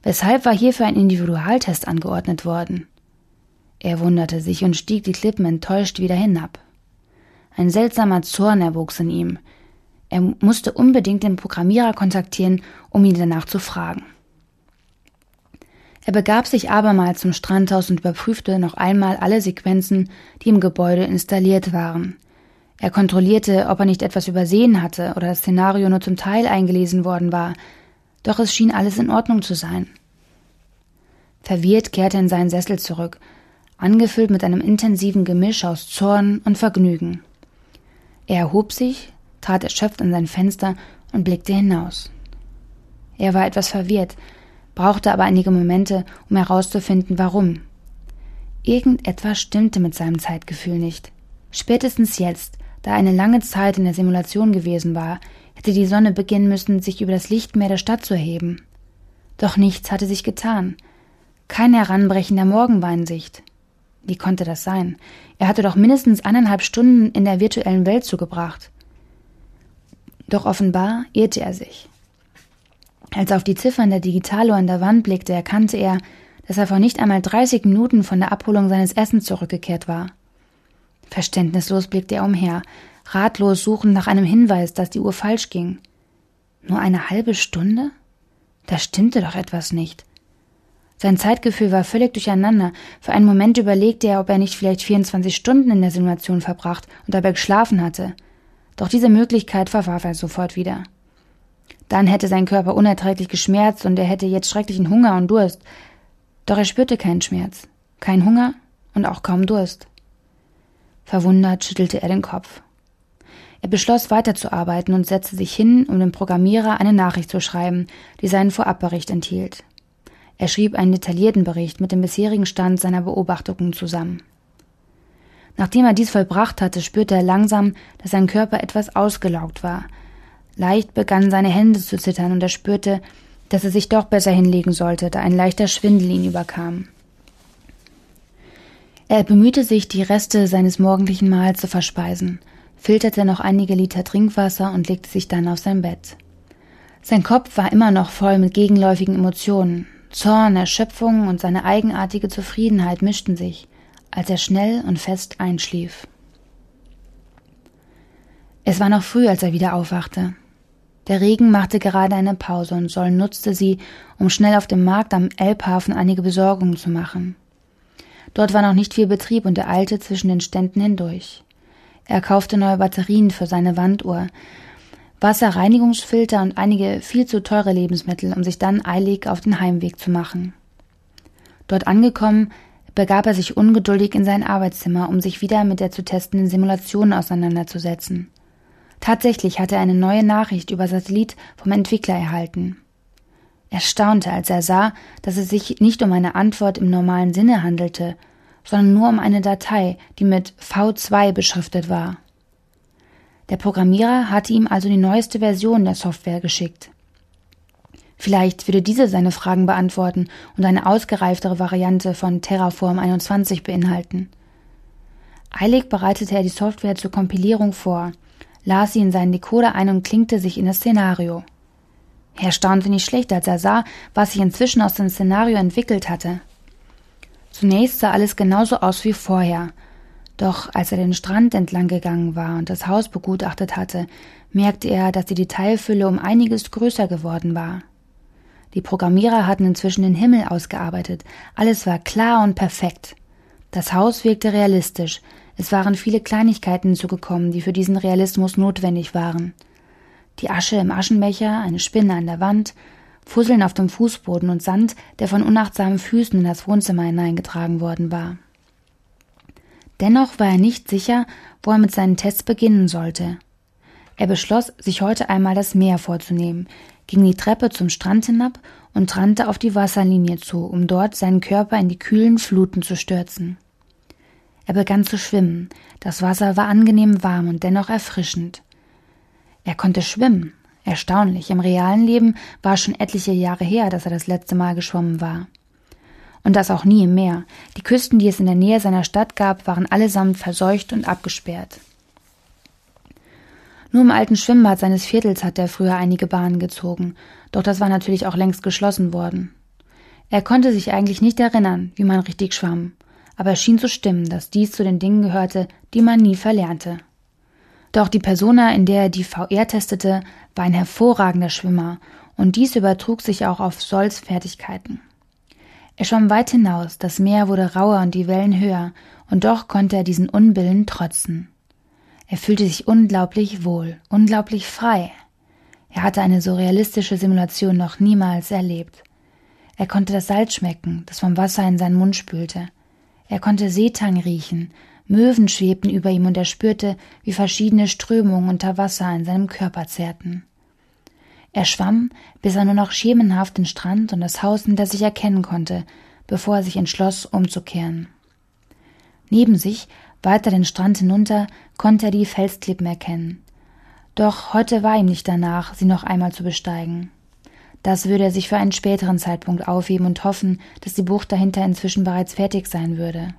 Weshalb war hierfür ein Individualtest angeordnet worden? Er wunderte sich und stieg die Klippen enttäuscht wieder hinab. Ein seltsamer Zorn erwuchs in ihm. Er musste unbedingt den Programmierer kontaktieren, um ihn danach zu fragen. Er begab sich abermals zum Strandhaus und überprüfte noch einmal alle Sequenzen, die im Gebäude installiert waren. Er kontrollierte, ob er nicht etwas übersehen hatte oder das Szenario nur zum Teil eingelesen worden war, doch es schien alles in Ordnung zu sein. Verwirrt kehrte er in seinen Sessel zurück, angefüllt mit einem intensiven Gemisch aus Zorn und Vergnügen. Er erhob sich, trat erschöpft an sein Fenster und blickte hinaus. Er war etwas verwirrt, brauchte aber einige Momente, um herauszufinden, warum. Irgendetwas stimmte mit seinem Zeitgefühl nicht. Spätestens jetzt, da eine lange Zeit in der Simulation gewesen war, hätte die Sonne beginnen müssen, sich über das Lichtmeer der Stadt zu erheben. Doch nichts hatte sich getan. Kein Heranbrechen der Morgen war in Sicht. Wie konnte das sein? Er hatte doch mindestens eineinhalb Stunden in der virtuellen Welt zugebracht. Doch offenbar irrte er sich. Als er auf die Ziffern der Digitaluhr an der Wand blickte, erkannte er, dass er vor nicht einmal 30 Minuten von der Abholung seines Essens zurückgekehrt war. Verständnislos blickte er umher, ratlos suchend nach einem Hinweis, dass die Uhr falsch ging. Nur eine halbe Stunde? Da stimmte doch etwas nicht. Sein Zeitgefühl war völlig durcheinander. Für einen Moment überlegte er, ob er nicht vielleicht 24 Stunden in der Simulation verbracht und dabei geschlafen hatte. Doch diese Möglichkeit verwarf er sofort wieder. Dann hätte sein Körper unerträglich geschmerzt und er hätte jetzt schrecklichen Hunger und Durst. Doch er spürte keinen Schmerz, keinen Hunger und auch kaum Durst. Verwundert schüttelte er den Kopf. Er beschloss weiterzuarbeiten und setzte sich hin, um dem Programmierer eine Nachricht zu schreiben, die seinen Vorabbericht enthielt. Er schrieb einen detaillierten Bericht mit dem bisherigen Stand seiner Beobachtungen zusammen. Nachdem er dies vollbracht hatte, spürte er langsam, dass sein Körper etwas ausgelaugt war. Leicht begannen seine Hände zu zittern und er spürte, dass er sich doch besser hinlegen sollte, da ein leichter Schwindel ihn überkam. Er bemühte sich, die Reste seines morgendlichen Mahls zu verspeisen, filterte noch einige Liter Trinkwasser und legte sich dann auf sein Bett. Sein Kopf war immer noch voll mit gegenläufigen Emotionen. Zorn, Erschöpfung und seine eigenartige Zufriedenheit mischten sich, als er schnell und fest einschlief. Es war noch früh, als er wieder aufwachte. Der Regen machte gerade eine Pause und Sol nutzte sie, um schnell auf dem Markt am Elbhafen einige Besorgungen zu machen. Dort war noch nicht viel Betrieb und er eilte zwischen den Ständen hindurch. Er kaufte neue Batterien für seine Wanduhr, Wasserreinigungsfilter und einige viel zu teure Lebensmittel, um sich dann eilig auf den Heimweg zu machen. Dort angekommen, begab er sich ungeduldig in sein Arbeitszimmer, um sich wieder mit der zu testenden Simulation auseinanderzusetzen. Tatsächlich hatte er eine neue Nachricht über Satellit vom Entwickler erhalten. Er staunte, als er sah, dass es sich nicht um eine Antwort im normalen Sinne handelte, sondern nur um eine Datei, die mit V2 beschriftet war. Der Programmierer hatte ihm also die neueste Version der Software geschickt. Vielleicht würde diese seine Fragen beantworten und eine ausgereiftere Variante von Terraform 21 beinhalten. Eilig bereitete er die Software zur Kompilierung vor, las sie in seinen Decoder ein und klinkte sich in das Szenario. Er staunte nicht schlecht, als er sah, was sich inzwischen aus dem Szenario entwickelt hatte. Zunächst sah alles genauso aus wie vorher, doch als er den Strand entlang gegangen war und das Haus begutachtet hatte, merkte er, dass die Detailfülle um einiges größer geworden war. Die Programmierer hatten inzwischen den Himmel ausgearbeitet, alles war klar und perfekt. Das Haus wirkte realistisch, es waren viele Kleinigkeiten hinzugekommen, die für diesen Realismus notwendig waren. Die Asche im Aschenbecher, eine Spinne an der Wand, Fusseln auf dem Fußboden und Sand, der von unachtsamen Füßen in das Wohnzimmer hineingetragen worden war. Dennoch war er nicht sicher, wo er mit seinen Tests beginnen sollte. Er beschloss, sich heute einmal das Meer vorzunehmen, ging die Treppe zum Strand hinab und rannte auf die Wasserlinie zu, um dort seinen Körper in die kühlen Fluten zu stürzen. Er begann zu schwimmen. Das Wasser war angenehm warm und dennoch erfrischend. Er konnte schwimmen. Erstaunlich. Im realen Leben war schon etliche Jahre her, dass er das letzte Mal geschwommen war. Und das auch nie im Meer. Die Küsten, die es in der Nähe seiner Stadt gab, waren allesamt verseucht und abgesperrt. Nur im alten Schwimmbad seines Viertels hat er früher einige Bahnen gezogen, doch das war natürlich auch längst geschlossen worden. Er konnte sich eigentlich nicht erinnern, wie man richtig schwamm, aber es schien zu stimmen, dass dies zu den Dingen gehörte, die man nie verlernte. Doch die Persona, in der er die VR testete, war ein hervorragender Schwimmer, und dies übertrug sich auch auf Sols Fertigkeiten. Er schwamm weit hinaus, das Meer wurde rauer und die Wellen höher, und doch konnte er diesen Unbillen trotzen. Er fühlte sich unglaublich wohl, unglaublich frei. Er hatte eine so realistische Simulation noch niemals erlebt. Er konnte das Salz schmecken, das vom Wasser in seinen Mund spülte. Er konnte Seetang riechen, Möwen schwebten über ihm und er spürte, wie verschiedene Strömungen unter Wasser in seinem Körper zerrten. Er schwamm, bis er nur noch schemenhaft den Strand und das Haus hinter sich erkennen konnte, bevor er sich entschloss, umzukehren. Neben sich, weiter den Strand hinunter, konnte er die Felsklippen erkennen. Doch heute war ihm nicht danach, sie noch einmal zu besteigen. Das würde er sich für einen späteren Zeitpunkt aufheben und hoffen, dass die Bucht dahinter inzwischen bereits fertig sein würde.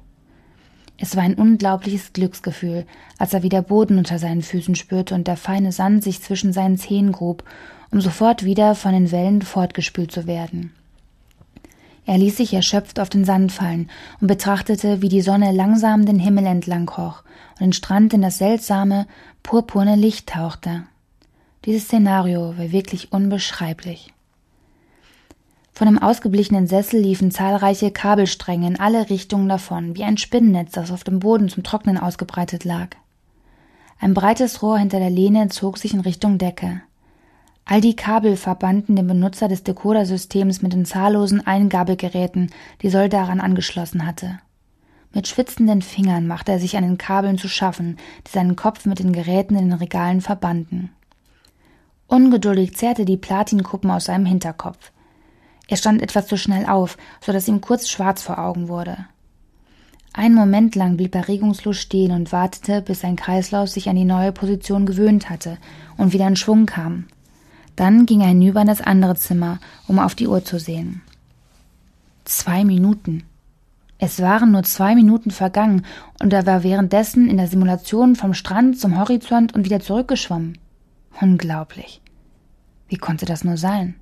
Es war ein unglaubliches Glücksgefühl, als er wieder Boden unter seinen Füßen spürte und der feine Sand sich zwischen seinen Zehen grub, um sofort wieder von den Wellen fortgespült zu werden. Er ließ sich erschöpft auf den Sand fallen und betrachtete, wie die Sonne langsam den Himmel entlang kroch und den Strand in das seltsame, purpurne Licht tauchte. Dieses Szenario war wirklich unbeschreiblich. Von dem ausgeblichenen Sessel liefen zahlreiche Kabelstränge in alle Richtungen davon, wie ein Spinnennetz, das auf dem Boden zum Trocknen ausgebreitet lag. Ein breites Rohr hinter der Lehne zog sich in Richtung Decke. All die Kabel verbanden den Benutzer des Decodersystems mit den zahllosen Eingabegeräten, die Soll daran angeschlossen hatte. Mit schwitzenden Fingern machte er sich an den Kabeln zu schaffen, die seinen Kopf mit den Geräten in den Regalen verbanden. Ungeduldig zerrte die Platinkuppen aus seinem Hinterkopf. Er stand etwas zu schnell auf, so dass ihm kurz schwarz vor Augen wurde. Einen Moment lang blieb er regungslos stehen und wartete, bis sein Kreislauf sich an die neue Position gewöhnt hatte und wieder in Schwung kam. Dann ging er hinüber in das andere Zimmer, um auf die Uhr zu sehen. Zwei Minuten. Es waren nur zwei Minuten vergangen und er war währenddessen in der Simulation vom Strand zum Horizont und wieder zurückgeschwommen. Unglaublich. Wie konnte das nur sein?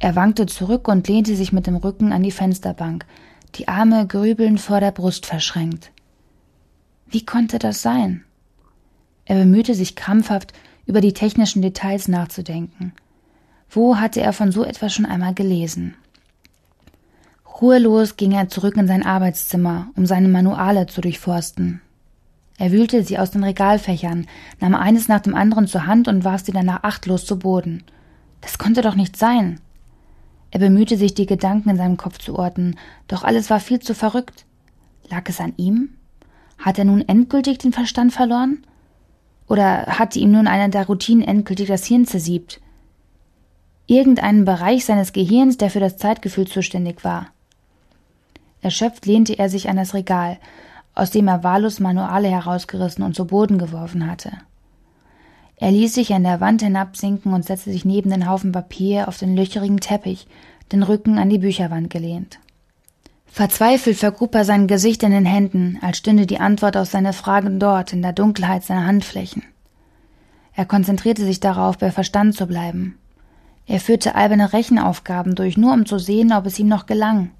Er wankte zurück und lehnte sich mit dem Rücken an die Fensterbank, die Arme grübelnd vor der Brust verschränkt. Wie konnte das sein? Er bemühte sich krampfhaft, über die technischen Details nachzudenken. Wo hatte er von so etwas schon einmal gelesen? Ruhelos ging er zurück in sein Arbeitszimmer, um seine Manuale zu durchforsten. Er wühlte sie aus den Regalfächern, nahm eines nach dem anderen zur Hand und warf sie danach achtlos zu Boden. Das konnte doch nicht sein. Er bemühte sich, die Gedanken in seinem Kopf zu orten, doch alles war viel zu verrückt. Lag es an ihm? Hat er nun endgültig den Verstand verloren? Oder hatte ihm nun einer der Routinen endgültig das Hirn zersiebt? Irgendeinen Bereich seines Gehirns, der für das Zeitgefühl zuständig war. Erschöpft lehnte er sich an das Regal, aus dem er wahllos Manuale herausgerissen und zu Boden geworfen hatte. Er ließ sich an der Wand hinabsinken und setzte sich neben den Haufen Papier auf den löcherigen Teppich, den Rücken an die Bücherwand gelehnt. Verzweifelt vergrub er sein Gesicht in den Händen, als stünde die Antwort auf seine Fragen dort in der Dunkelheit seiner Handflächen. Er konzentrierte sich darauf, bei Verstand zu bleiben. Er führte alberne Rechenaufgaben durch, nur um zu sehen, ob es ihm noch gelang.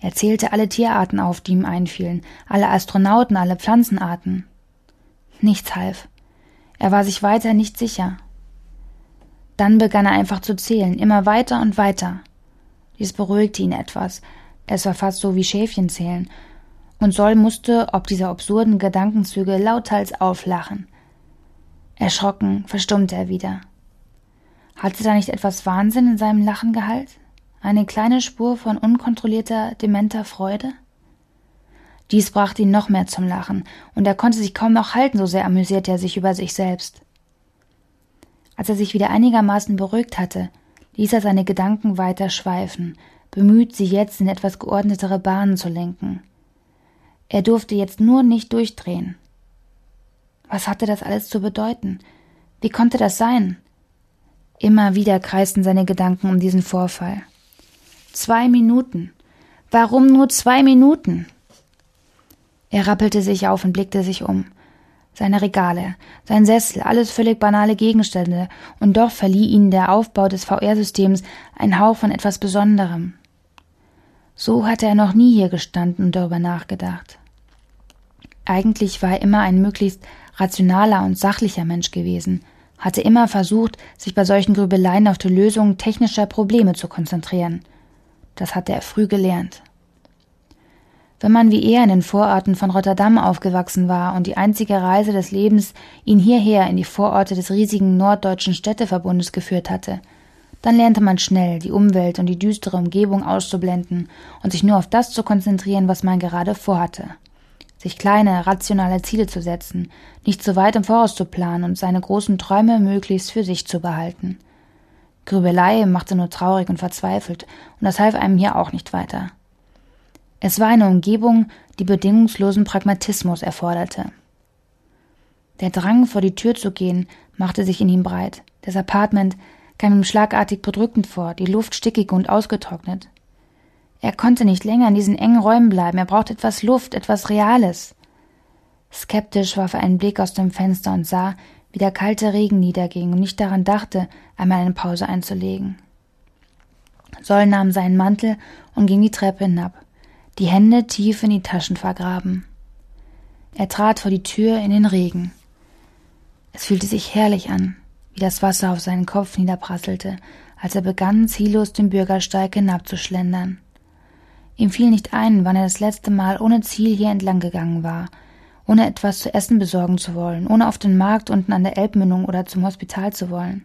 Er zählte alle Tierarten auf, die ihm einfielen, alle Astronauten, alle Pflanzenarten. Nichts half. Er war sich weiter nicht sicher. Dann begann er einfach zu zählen, immer weiter und weiter. Dies beruhigte ihn etwas. Es war fast so wie Schäfchen zählen. Und Soll musste ob dieser absurden Gedankenzüge lauthals auflachen. Erschrocken verstummte er wieder. Hatte da nicht etwas Wahnsinn in seinem Lachen gehalt? Eine kleine Spur von unkontrollierter, dementer Freude? Dies brachte ihn noch mehr zum Lachen, und er konnte sich kaum noch halten, so sehr amüsierte er sich über sich selbst. Als er sich wieder einigermaßen beruhigt hatte, ließ er seine Gedanken weiter schweifen, bemüht, sie jetzt in etwas geordnetere Bahnen zu lenken. Er durfte jetzt nur nicht durchdrehen. Was hatte das alles zu bedeuten? Wie konnte das sein? Immer wieder kreisten seine Gedanken um diesen Vorfall. Zwei Minuten. Warum nur zwei Minuten? Er rappelte sich auf und blickte sich um. Seine Regale, sein Sessel, alles völlig banale Gegenstände, und doch verlieh ihnen der Aufbau des VR-Systems einen Hauch von etwas Besonderem. So hatte er noch nie hier gestanden und darüber nachgedacht. Eigentlich war er immer ein möglichst rationaler und sachlicher Mensch gewesen, hatte immer versucht, sich bei solchen Grübeleien auf die Lösung technischer Probleme zu konzentrieren. Das hatte er früh gelernt. Wenn man wie er in den Vororten von Rotterdam aufgewachsen war und die einzige Reise des Lebens ihn hierher in die Vororte des riesigen norddeutschen Städteverbundes geführt hatte, dann lernte man schnell, die Umwelt und die düstere Umgebung auszublenden und sich nur auf das zu konzentrieren, was man gerade vorhatte. Sich kleine, rationale Ziele zu setzen, nicht zu weit im Voraus zu planen und seine großen Träume möglichst für sich zu behalten. Grübelei machte nur traurig und verzweifelt, und das half einem hier auch nicht weiter. Es war eine Umgebung, die bedingungslosen Pragmatismus erforderte. Der Drang, vor die Tür zu gehen, machte sich in ihm breit. Das Apartment kam ihm schlagartig bedrückend vor, die Luft stickig und ausgetrocknet. Er konnte nicht länger in diesen engen Räumen bleiben, er brauchte etwas Luft, etwas Reales. Skeptisch warf er einen Blick aus dem Fenster und sah, wie der kalte Regen niederging und nicht daran dachte, einmal eine Pause einzulegen. Soll nahm seinen Mantel und ging die Treppe hinab, die Hände tief in die Taschen vergraben. Er trat vor die Tür in den Regen. Es fühlte sich herrlich an, wie das Wasser auf seinen Kopf niederprasselte, als er begann, ziellos den Bürgersteig hinabzuschlendern. Ihm fiel nicht ein, wann er das letzte Mal ohne Ziel hier entlang gegangen war, ohne etwas zu essen besorgen zu wollen, ohne auf den Markt unten an der Elbmündung oder zum Hospital zu wollen.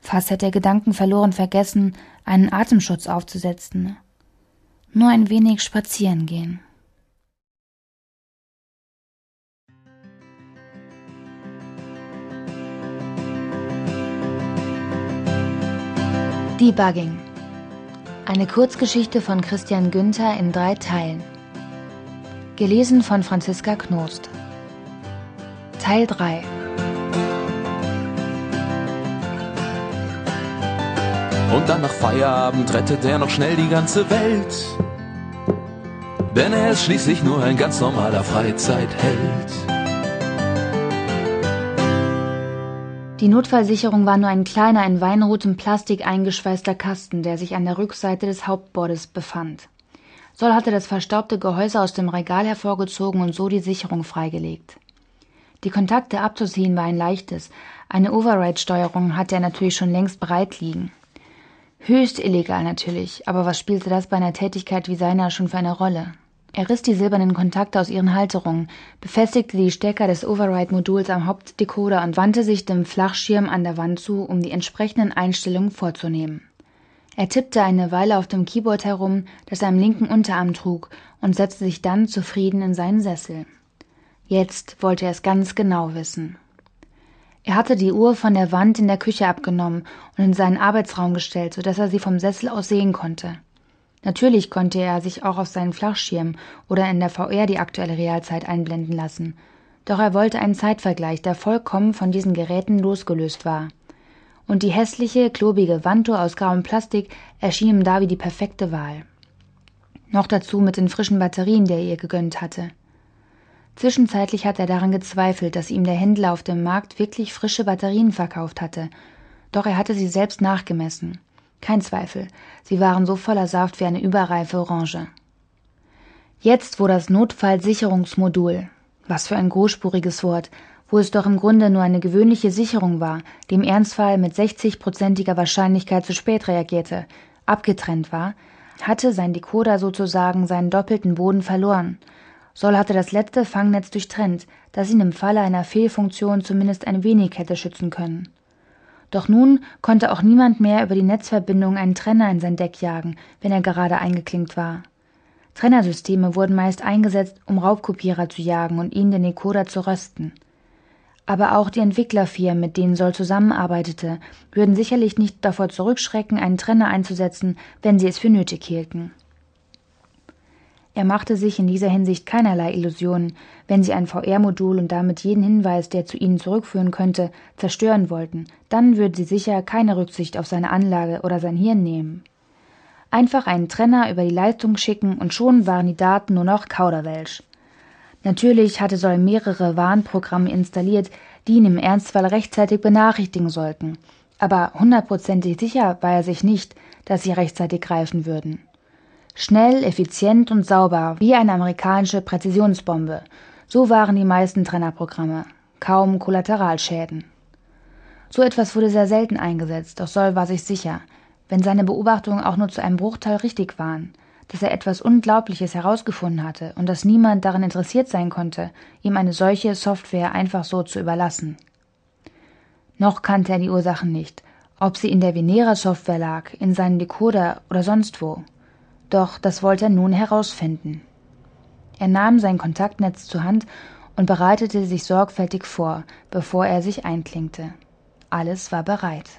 Fast hätte er Gedanken verloren vergessen, einen Atemschutz aufzusetzen. Nur ein wenig spazieren gehen. Debugging. Eine Kurzgeschichte von Christian Günther in drei Teilen. Gelesen von Franziska Knost. Teil 3. Und dann nach Feierabend rettet er noch schnell die ganze Welt. Denn er ist schließlich nur ein ganz normaler Freizeitheld. Die Notfallsicherung war nur ein kleiner, in weinrotem Plastik eingeschweißter Kasten, der sich an der Rückseite des Hauptbordes befand. Soll hatte das verstaubte Gehäuse aus dem Regal hervorgezogen und so die Sicherung freigelegt. Die Kontakte abzuziehen war ein leichtes. Eine Override-Steuerung hatte er natürlich schon längst bereit liegen. Höchst illegal natürlich, aber was spielte das bei einer Tätigkeit wie seiner schon für eine Rolle? Er riss die silbernen Kontakte aus ihren Halterungen, befestigte die Stecker des Override-Moduls am Hauptdecoder und wandte sich dem Flachschirm an der Wand zu, um die entsprechenden Einstellungen vorzunehmen. Er tippte eine Weile auf dem Keyboard herum, das er am linken Unterarm trug, und setzte sich dann zufrieden in seinen Sessel. Jetzt wollte er es ganz genau wissen. Er hatte die Uhr von der Wand in der Küche abgenommen und in seinen Arbeitsraum gestellt, so dass er sie vom Sessel aus sehen konnte. Natürlich konnte er sich auch auf seinen Flachschirm oder in der VR die aktuelle Realzeit einblenden lassen. Doch er wollte einen Zeitvergleich, der vollkommen von diesen Geräten losgelöst war. Und die hässliche, klobige Wandtour aus grauem Plastik erschien ihm da wie die perfekte Wahl. Noch dazu mit den frischen Batterien, die er ihr gegönnt hatte. Zwischenzeitlich hatte er daran gezweifelt, dass ihm der Händler auf dem Markt wirklich frische Batterien verkauft hatte. Doch er hatte sie selbst nachgemessen. Kein Zweifel, sie waren so voller Saft wie eine überreife Orange. Jetzt, wo das Notfallsicherungsmodul, was für ein großspuriges Wort, wo es doch im Grunde nur eine gewöhnliche Sicherung war, die im Ernstfall mit 60-prozentiger Wahrscheinlichkeit zu spät reagierte, abgetrennt war, hatte sein Decoder sozusagen seinen doppelten Boden verloren. Soll hatte das letzte Fangnetz durchtrennt, das ihn im Falle einer Fehlfunktion zumindest ein wenig hätte schützen können. Doch nun konnte auch niemand mehr über die Netzverbindung einen Trenner in sein Deck jagen, wenn er gerade eingeklinkt war. Trennersysteme wurden meist eingesetzt, um Raubkopierer zu jagen und ihnen den Decoder zu rösten. Aber auch die Entwicklerfirmen, mit denen Soll zusammenarbeitete, würden sicherlich nicht davor zurückschrecken, einen Trenner einzusetzen, wenn sie es für nötig hielten. Er machte sich in dieser Hinsicht keinerlei Illusionen, wenn sie ein VR-Modul und damit jeden Hinweis, der zu ihnen zurückführen könnte, zerstören wollten, dann würden sie sicher keine Rücksicht auf seine Anlage oder sein Hirn nehmen. Einfach einen Trenner über die Leitung schicken und schon waren die Daten nur noch Kauderwelsch. Natürlich hatte Soll mehrere Warnprogramme installiert, die ihn im Ernstfall rechtzeitig benachrichtigen sollten, aber hundertprozentig sicher war er sich nicht, dass sie rechtzeitig greifen würden. Schnell, effizient und sauber, wie eine amerikanische Präzisionsbombe. So waren die meisten Trennerprogramme. Kaum Kollateralschäden. So etwas wurde sehr selten eingesetzt, doch Soll war sich sicher, wenn seine Beobachtungen auch nur zu einem Bruchteil richtig waren, dass er etwas Unglaubliches herausgefunden hatte und dass niemand daran interessiert sein konnte, ihm eine solche Software einfach so zu überlassen. Noch kannte er die Ursachen nicht, ob sie in der Venera-Software lag, in seinem Decoder oder sonst wo. Doch das wollte er nun herausfinden. Er nahm sein Kontaktnetz zur Hand und bereitete sich sorgfältig vor, bevor er sich einklingte. Alles war bereit.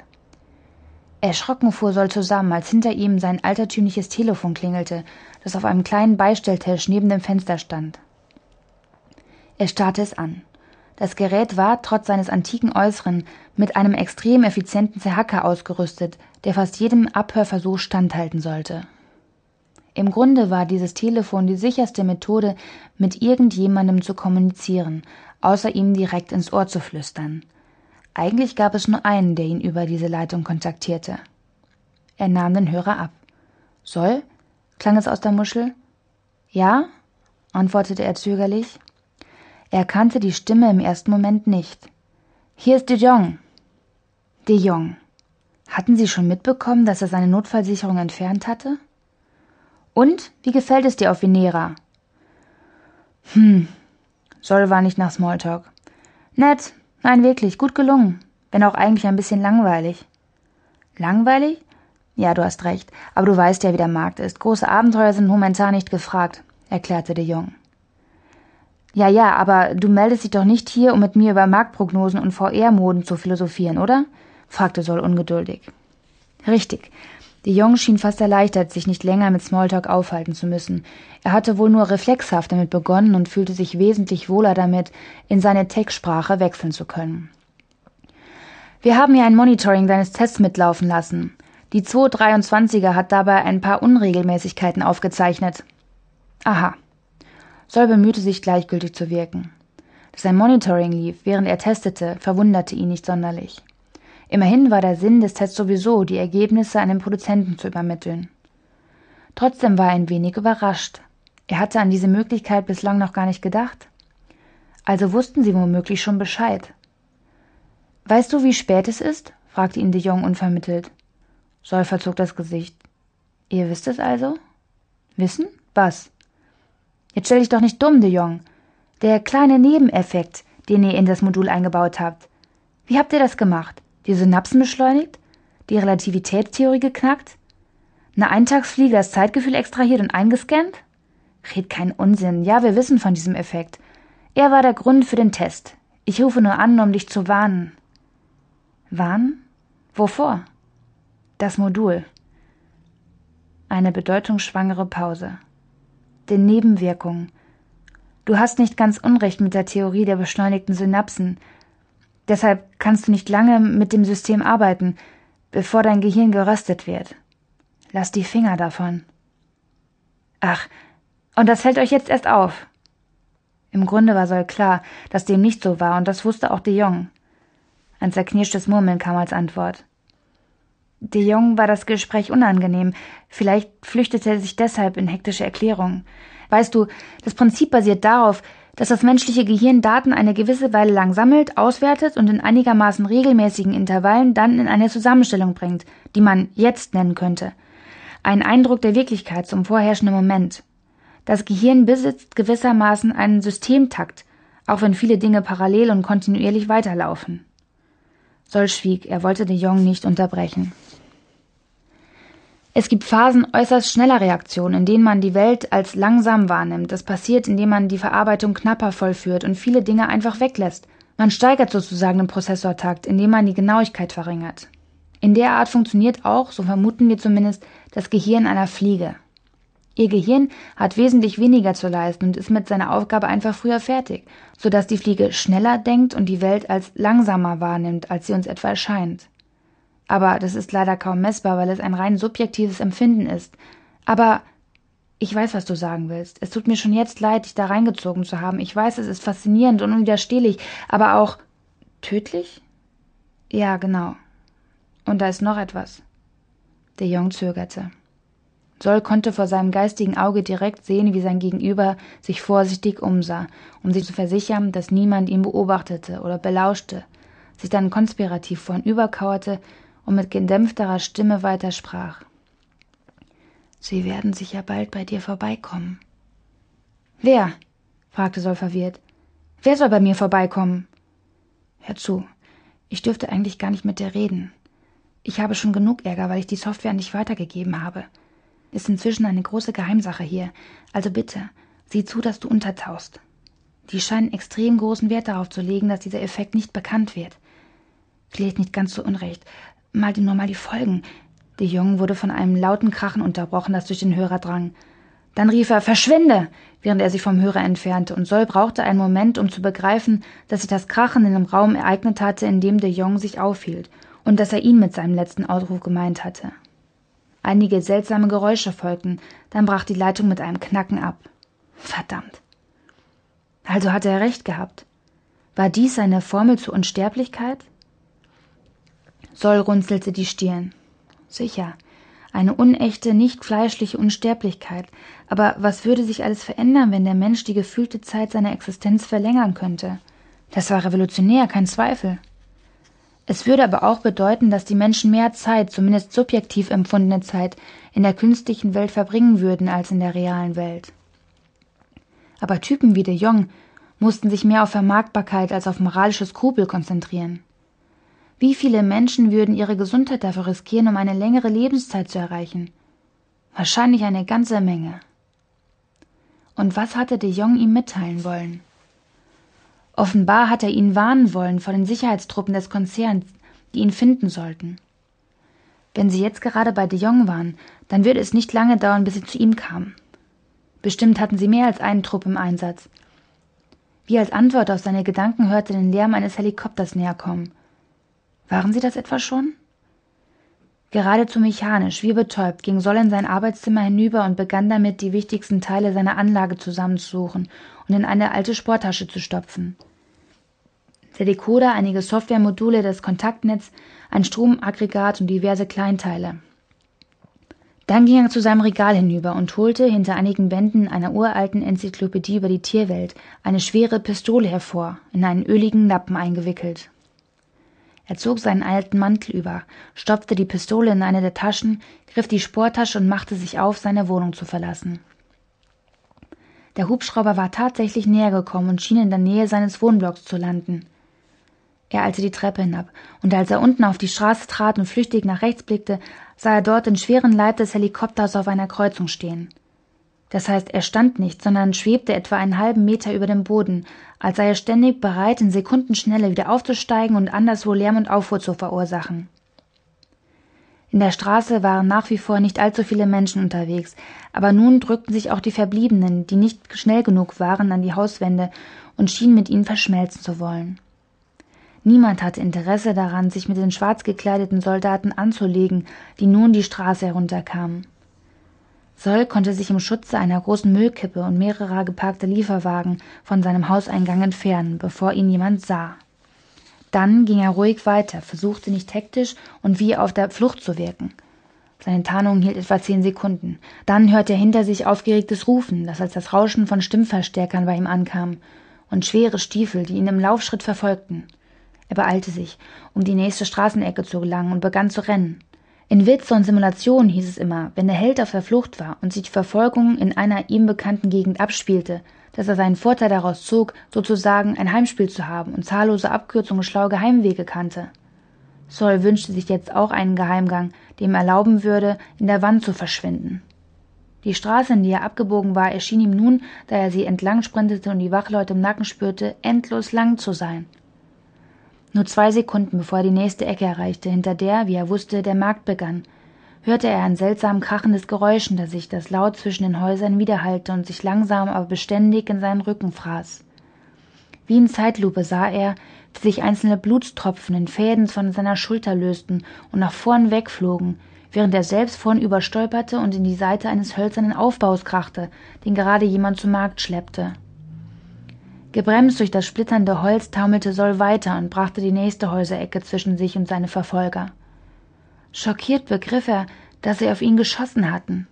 Erschrocken fuhr Soll zusammen, als hinter ihm sein altertümliches Telefon klingelte, das auf einem kleinen Beistelltisch neben dem Fenster stand. Er starrte es an. Das Gerät war, trotz seines antiken Äußeren, mit einem extrem effizienten Zerhacker ausgerüstet, der fast jedem Abhörversuch standhalten sollte. Im Grunde war dieses Telefon die sicherste Methode, mit irgendjemandem zu kommunizieren, außer ihm direkt ins Ohr zu flüstern. Eigentlich gab es nur einen, der ihn über diese Leitung kontaktierte. Er nahm den Hörer ab. Soll? klang es aus der Muschel. Ja? antwortete er zögerlich. Er kannte die Stimme im ersten Moment nicht. Hier ist De Jong. De Jong. Hatten Sie schon mitbekommen, dass er seine Notfallsicherung entfernt hatte? Und wie gefällt es dir auf Venera? Hm. Sol war nicht nach Smalltalk. Nett. Nein, wirklich. Gut gelungen. Wenn auch eigentlich ein bisschen langweilig. Langweilig? Ja, du hast recht. Aber du weißt ja, wie der Markt ist. Große Abenteuer sind momentan nicht gefragt, erklärte de Jong. Ja, ja, aber du meldest dich doch nicht hier, um mit mir über Marktprognosen und VR-Moden zu philosophieren, oder? fragte Sol ungeduldig. Richtig. De Jong schien fast erleichtert, sich nicht länger mit Smalltalk aufhalten zu müssen. Er hatte wohl nur reflexhaft damit begonnen und fühlte sich wesentlich wohler damit, in seine Tech-Sprache wechseln zu können. Wir haben ja ein Monitoring deines Tests mitlaufen lassen. Die 223er hat dabei ein paar Unregelmäßigkeiten aufgezeichnet. Aha. Sol bemühte sich gleichgültig zu wirken. Dass ein Monitoring lief, während er testete, verwunderte ihn nicht sonderlich. Immerhin war der Sinn des Tests sowieso, die Ergebnisse an den Produzenten zu übermitteln. Trotzdem war er ein wenig überrascht. Er hatte an diese Möglichkeit bislang noch gar nicht gedacht. Also wussten sie womöglich schon Bescheid. Weißt du, wie spät es ist? fragte ihn de Jong unvermittelt. Sol verzog das Gesicht. Ihr wisst es also? Wissen? Was? Jetzt stell dich doch nicht dumm, de Jong. Der kleine Nebeneffekt, den ihr in das Modul eingebaut habt. Wie habt ihr das gemacht? Die Synapsen beschleunigt, die Relativitätstheorie geknackt, eine Eintagsfliege das Zeitgefühl extrahiert und eingescannt? Red keinen Unsinn. Ja, wir wissen von diesem Effekt. Er war der Grund für den Test. Ich rufe nur an, um dich zu warnen. Warnen? Wovor? Das Modul. Eine bedeutungsschwangere Pause. Den Nebenwirkungen. Du hast nicht ganz Unrecht mit der Theorie der beschleunigten Synapsen. Deshalb kannst du nicht lange mit dem System arbeiten, bevor dein Gehirn geröstet wird. Lass die Finger davon. Ach, und das fällt euch jetzt erst auf. Im Grunde war Sol klar, dass dem nicht so war, und das wusste auch de Jong. Ein zerknirschtes Murmeln kam als Antwort. De Jong war das Gespräch unangenehm. Vielleicht flüchtete er sich deshalb in hektische Erklärungen. Weißt du, das Prinzip basiert darauf, dass das menschliche Gehirn Daten eine gewisse Weile lang sammelt, auswertet und in einigermaßen regelmäßigen Intervallen dann in eine Zusammenstellung bringt, die man jetzt nennen könnte. Ein Eindruck der Wirklichkeit zum vorherrschenden Moment. Das Gehirn besitzt gewissermaßen einen Systemtakt, auch wenn viele Dinge parallel und kontinuierlich weiterlaufen. Sol schwieg, er wollte de Jong nicht unterbrechen. Es gibt Phasen äußerst schneller Reaktionen, in denen man die Welt als langsam wahrnimmt. Das passiert, indem man die Verarbeitung knapper vollführt und viele Dinge einfach weglässt. Man steigert sozusagen den Prozessortakt, indem man die Genauigkeit verringert. In der Art funktioniert auch, so vermuten wir zumindest, das Gehirn einer Fliege. Ihr Gehirn hat wesentlich weniger zu leisten und ist mit seiner Aufgabe einfach früher fertig, sodass die Fliege schneller denkt und die Welt als langsamer wahrnimmt, als sie uns etwa erscheint. Aber das ist leider kaum messbar, weil es ein rein subjektives Empfinden ist. Aber ich weiß, was du sagen willst. Es tut mir schon jetzt leid, dich da reingezogen zu haben. Ich weiß, es ist faszinierend und unwiderstehlich, aber auch tödlich? Ja, genau. Und da ist noch etwas. De Jong zögerte. Sol konnte vor seinem geistigen Auge direkt sehen, wie sein Gegenüber sich vorsichtig umsah, um sich zu versichern, dass niemand ihn beobachtete oder belauschte, sich dann konspirativ vornüberkauerte und mit gedämpfterer Stimme weitersprach. Sie werden sicher bald bei dir vorbeikommen. Wer? fragte Sol verwirrt. Wer soll bei mir vorbeikommen? Hör zu, ich dürfte eigentlich gar nicht mit dir reden. Ich habe schon genug Ärger, weil ich die Software nicht weitergegeben habe. Ist inzwischen eine große Geheimsache hier, also bitte, sieh zu, dass du untertauchst. Die scheinen extrem großen Wert darauf zu legen, dass dieser Effekt nicht bekannt wird. Vielleicht nicht ganz so unrecht, mal dir nur mal die Folgen. De Jong wurde von einem lauten Krachen unterbrochen, das durch den Hörer drang. Dann rief er Verschwinde, während er sich vom Hörer entfernte, und Sol brauchte einen Moment, um zu begreifen, dass sich das Krachen in dem Raum ereignet hatte, in dem de Jong sich aufhielt, und dass er ihn mit seinem letzten Ausruf gemeint hatte. Einige seltsame Geräusche folgten, dann brach die Leitung mit einem Knacken ab. Verdammt. Also hatte er recht gehabt. War dies seine Formel zur Unsterblichkeit? Sol runzelte die Stirn. Sicher. eine unechte, nicht fleischliche Unsterblichkeit. Aber was würde sich alles verändern, wenn der Mensch die gefühlte Zeit seiner Existenz verlängern könnte? Das war revolutionär, kein Zweifel. Es würde aber auch bedeuten, dass die Menschen mehr Zeit, zumindest subjektiv empfundene Zeit, in der künstlichen Welt verbringen würden als in der realen Welt. Aber Typen wie de Jong mussten sich mehr auf Vermarktbarkeit als auf moralische Skrupel konzentrieren. Wie viele Menschen würden ihre Gesundheit dafür riskieren, um eine längere Lebenszeit zu erreichen? Wahrscheinlich eine ganze Menge. Und was hatte de Jong ihm mitteilen wollen? Offenbar hat er ihn warnen wollen vor den Sicherheitstruppen des Konzerns, die ihn finden sollten. Wenn sie jetzt gerade bei de Jong waren, dann würde es nicht lange dauern, bis sie zu ihm kamen. Bestimmt hatten sie mehr als einen Trupp im Einsatz. Wie als Antwort auf seine Gedanken hörte den Lärm eines Helikopters näher kommen. Waren sie das etwa schon? Geradezu mechanisch, wie betäubt, ging Soll in sein Arbeitszimmer hinüber und begann damit, die wichtigsten Teile seiner Anlage zusammenzusuchen und in eine alte Sporttasche zu stopfen. Der Decoder, einige Softwaremodule, das Kontaktnetz, ein Stromaggregat und diverse Kleinteile. Dann ging er zu seinem Regal hinüber und holte hinter einigen Bänden einer uralten Enzyklopädie über die Tierwelt eine schwere Pistole hervor, in einen öligen Lappen eingewickelt. Er zog seinen alten Mantel über, stopfte die Pistole in eine der Taschen, griff die Sporttasche und machte sich auf, seine Wohnung zu verlassen. Der Hubschrauber war tatsächlich näher gekommen und schien in der Nähe seines Wohnblocks zu landen. Er eilte die Treppe hinab, und als er unten auf die Straße trat und flüchtig nach rechts blickte, sah er dort den schweren Leib des Helikopters auf einer Kreuzung stehen. Das heißt, er stand nicht, sondern schwebte etwa einen halben Meter über dem Boden, als sei er ständig bereit, in Sekundenschnelle wieder aufzusteigen und anderswo Lärm und Aufruhr zu verursachen. In der Straße waren nach wie vor nicht allzu viele Menschen unterwegs, aber nun drückten sich auch die Verbliebenen, die nicht schnell genug waren, an die Hauswände und schienen mit ihnen verschmelzen zu wollen. Niemand hatte Interesse daran, sich mit den schwarz gekleideten Soldaten anzulegen, die nun die Straße herunterkamen. Soll konnte sich im Schutze einer großen Müllkippe und mehrerer geparkter Lieferwagen von seinem Hauseingang entfernen, bevor ihn jemand sah. Dann ging er ruhig weiter, versuchte nicht hektisch und wie auf der Flucht zu wirken. Seine Tarnung hielt etwa zehn Sekunden. Dann hörte er hinter sich aufgeregtes Rufen, das als das Rauschen von Stimmverstärkern bei ihm ankam, und schwere Stiefel, die ihn im Laufschritt verfolgten. Er beeilte sich, um die nächste Straßenecke zu gelangen und begann zu rennen. In Witze und Simulationen hieß es immer, wenn der Held auf der Flucht war und sich die Verfolgung in einer ihm bekannten Gegend abspielte, dass er seinen Vorteil daraus zog, sozusagen ein Heimspiel zu haben und zahllose Abkürzungen schlaue Geheimwege kannte. Saul wünschte sich jetzt auch einen Geheimgang, dem erlauben würde, in der Wand zu verschwinden. Die Straße, in die er abgebogen war, erschien ihm nun, da er sie entlang sprintete und die Wachleute im Nacken spürte, endlos lang zu sein. Nur zwei Sekunden bevor er die nächste Ecke erreichte, hinter der, wie er wusste, der Markt begann, hörte er ein seltsam krachendes Geräusch hinter sich, das laut zwischen den Häusern widerhallte und sich langsam, aber beständig in seinen Rücken fraß. Wie in Zeitlupe sah er, wie sich einzelne Blutstropfen in Fäden von seiner Schulter lösten und nach vorn wegflogen, während er selbst vornüber stolperte und in die Seite eines hölzernen Aufbaus krachte, den gerade jemand zum Markt schleppte. Gebremst durch das splitternde Holz taumelte Soll weiter und brachte die nächste Häuserecke zwischen sich und seine Verfolger. Schockiert begriff er, dass sie auf ihn geschossen hatten.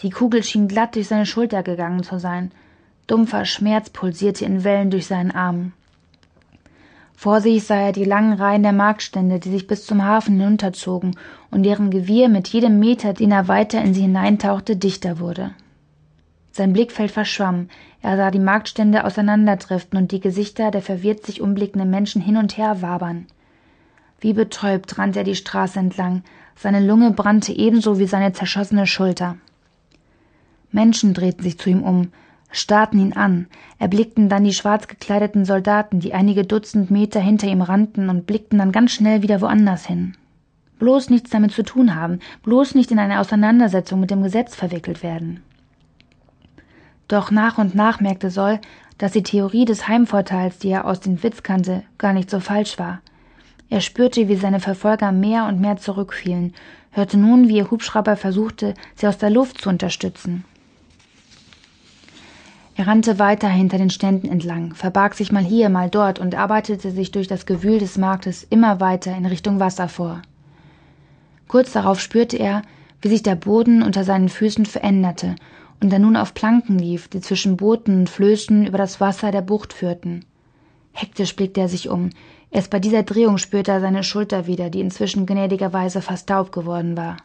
Die Kugel schien glatt durch seine Schulter gegangen zu sein. Dumpfer Schmerz pulsierte in Wellen durch seinen Arm. Vor sich sah er die langen Reihen der Marktstände, die sich bis zum Hafen hinunterzogen und deren Gewirr mit jedem Meter, den er weiter in sie hineintauchte, dichter wurde. Sein Blickfeld verschwamm, er sah die Marktstände auseinanderdriften und die Gesichter der verwirrt sich umblickenden Menschen hin und her wabern. Wie betäubt rannte er die Straße entlang, seine Lunge brannte ebenso wie seine zerschossene Schulter. Menschen drehten sich zu ihm um, starrten ihn an, erblickten dann die schwarz gekleideten Soldaten, die einige Dutzend Meter hinter ihm rannten und blickten dann ganz schnell wieder woanders hin. Bloß nichts damit zu tun haben, bloß nicht in eine Auseinandersetzung mit dem Gesetz verwickelt werden. Doch nach und nach merkte Soll, dass die Theorie des Heimvorteils, die er aus dem Witz kannte, gar nicht so falsch war. Er spürte, wie seine Verfolger mehr und mehr zurückfielen, hörte nun, wie ihr Hubschrauber versuchte, sie aus der Luft zu unterstützen. Er rannte weiter hinter den Ständen entlang, verbarg sich mal hier, mal dort und arbeitete sich durch das Gewühl des Marktes immer weiter in Richtung Wasser vor. Kurz darauf spürte er, wie sich der Boden unter seinen Füßen veränderte und er nun auf Planken lief, die zwischen Booten und Flößen über das Wasser der Bucht führten. Hektisch blickte er sich um. Erst bei dieser Drehung spürte er seine Schulter wieder, die inzwischen gnädigerweise fast taub geworden war.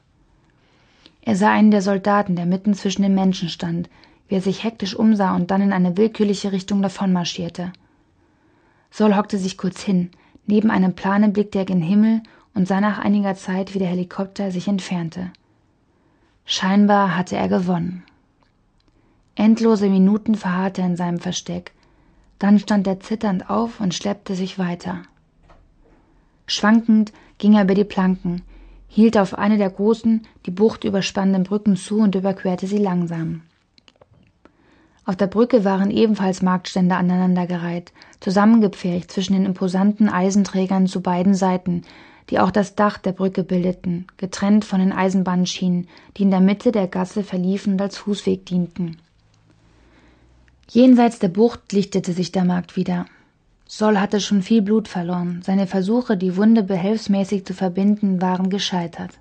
Er sah einen der Soldaten, der mitten zwischen den Menschen stand, wie er sich hektisch umsah und dann in eine willkürliche Richtung davonmarschierte. Sol hockte sich kurz hin, neben einem Plane blickte er gen Himmel und sah nach einiger Zeit, wie der Helikopter sich entfernte. Scheinbar hatte er gewonnen. Endlose Minuten verharrte er in seinem Versteck, dann stand er zitternd auf und schleppte sich weiter. Schwankend ging er über die Planken, hielt auf eine der großen, die Bucht überspannenden Brücken zu und überquerte sie langsam. Auf der Brücke waren ebenfalls Marktstände aneinandergereiht, zusammengepfercht zwischen den imposanten Eisenträgern zu beiden Seiten, die auch das Dach der Brücke bildeten, getrennt von den Eisenbahnschienen, die in der Mitte der Gasse verliefen und als Fußweg dienten. Jenseits der Bucht lichtete sich der Markt wieder. Sol hatte schon viel Blut verloren. Seine Versuche, die Wunde behelfsmäßig zu verbinden, waren gescheitert.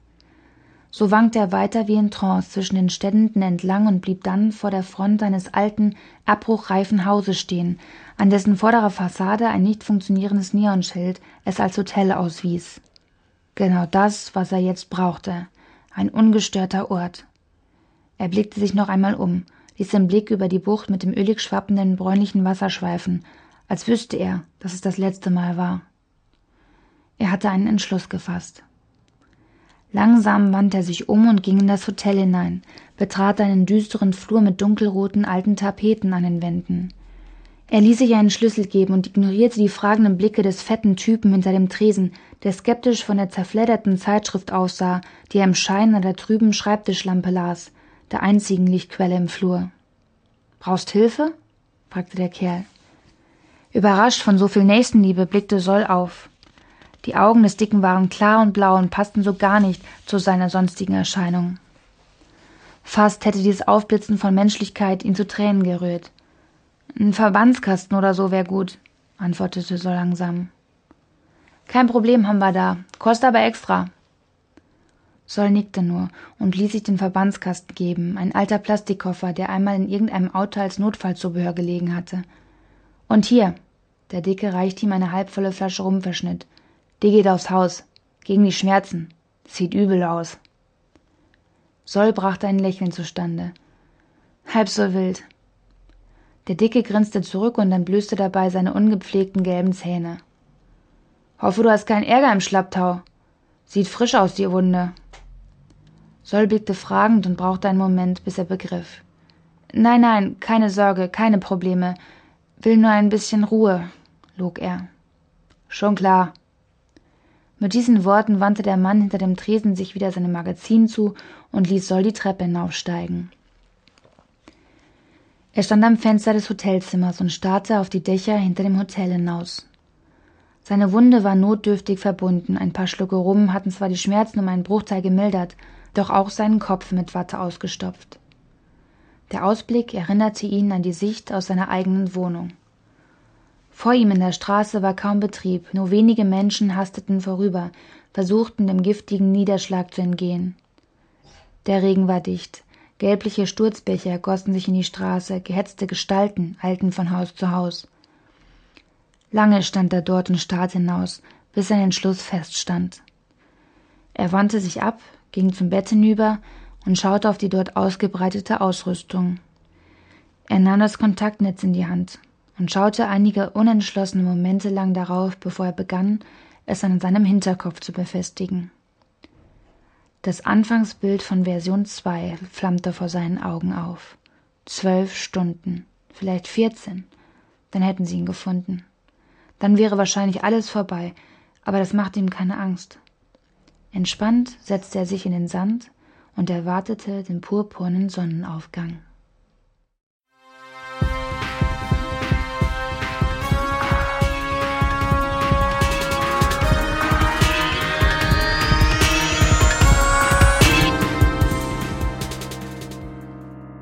So wankte er weiter wie in Trance zwischen den Ständen entlang und blieb dann vor der Front eines alten, abbruchreifen Hauses stehen, an dessen vorderer Fassade ein nicht funktionierendes Neonschild es als Hotel auswies. Genau das, was er jetzt brauchte. Ein ungestörter Ort. Er blickte sich noch einmal um ließ den Blick über die Bucht mit dem ölig schwappenden bräunlichen Wasser schweifen, als wüsste er, dass es das letzte Mal war. Er hatte einen Entschluss gefasst. Langsam wandte er sich um und ging in das Hotel hinein, betrat einen düsteren Flur mit dunkelroten alten Tapeten an den Wänden. Er ließ sich einen Schlüssel geben und ignorierte die fragenden Blicke des fetten Typen hinter dem Tresen, der skeptisch von der zerfledderten Zeitschrift aussah, die er im Schein an der trüben Schreibtischlampe las, der einzigen Lichtquelle im Flur. Brauchst Hilfe? fragte der Kerl. Überrascht von so viel Nächstenliebe blickte Soll auf. Die Augen des Dicken waren klar und blau und passten so gar nicht zu seiner sonstigen Erscheinung. Fast hätte dieses Aufblitzen von Menschlichkeit ihn zu Tränen gerührt. Ein Verbandskasten oder so wär gut, antwortete Soll langsam. Kein Problem haben wir da, kostet aber extra, Sol nickte nur und ließ sich den Verbandskasten geben, ein alter Plastikkoffer, der einmal in irgendeinem Auto als Notfallzubehör gelegen hatte. Und hier, der Dicke reichte ihm eine halbvolle Flasche Rumverschnitt. Die geht aufs Haus. Gegen die Schmerzen. Sieht übel aus. Sol brachte ein Lächeln zustande. Halb so wild. Der Dicke grinste zurück und entblößte dabei seine ungepflegten gelben Zähne. Hoffe, du hast keinen Ärger im Schlapptau. Sieht frisch aus, die Wunde. Sol blickte fragend und brauchte einen Moment, bis er begriff. Nein, nein, keine Sorge, keine Probleme. Will nur ein bisschen Ruhe, log er. Schon klar. Mit diesen Worten wandte der Mann hinter dem Tresen sich wieder seinem Magazin zu und ließ Sol die Treppe hinaufsteigen. Er stand am Fenster des Hotelzimmers und starrte auf die Dächer hinter dem Hotel hinaus. Seine Wunde war notdürftig verbunden, ein paar Schlucke Rum hatten zwar die Schmerzen um einen Bruchteil gemildert, doch auch seinen Kopf mit Watte ausgestopft. Der Ausblick erinnerte ihn an die Sicht aus seiner eigenen Wohnung. Vor ihm in der Straße war kaum Betrieb, nur wenige Menschen hasteten vorüber, versuchten dem giftigen Niederschlag zu entgehen. Der Regen war dicht, gelbliche Sturzbecher gossen sich in die Straße, gehetzte Gestalten eilten von Haus zu Haus. Lange stand er dort und starrte hinaus, bis sein Entschluss feststand. Er wandte sich ab, ging zum Bett hinüber und schaute auf die dort ausgebreitete Ausrüstung. Er nahm das Kontaktnetz in die Hand und schaute einige unentschlossene Momente lang darauf, bevor er begann, es an seinem Hinterkopf zu befestigen. Das Anfangsbild von Version 2 flammte vor seinen Augen auf. Zwölf Stunden, vielleicht vierzehn, dann hätten sie ihn gefunden. Dann wäre wahrscheinlich alles vorbei, aber das machte ihm keine Angst. Entspannt setzte er sich in den Sand und erwartete den purpurnen Sonnenaufgang.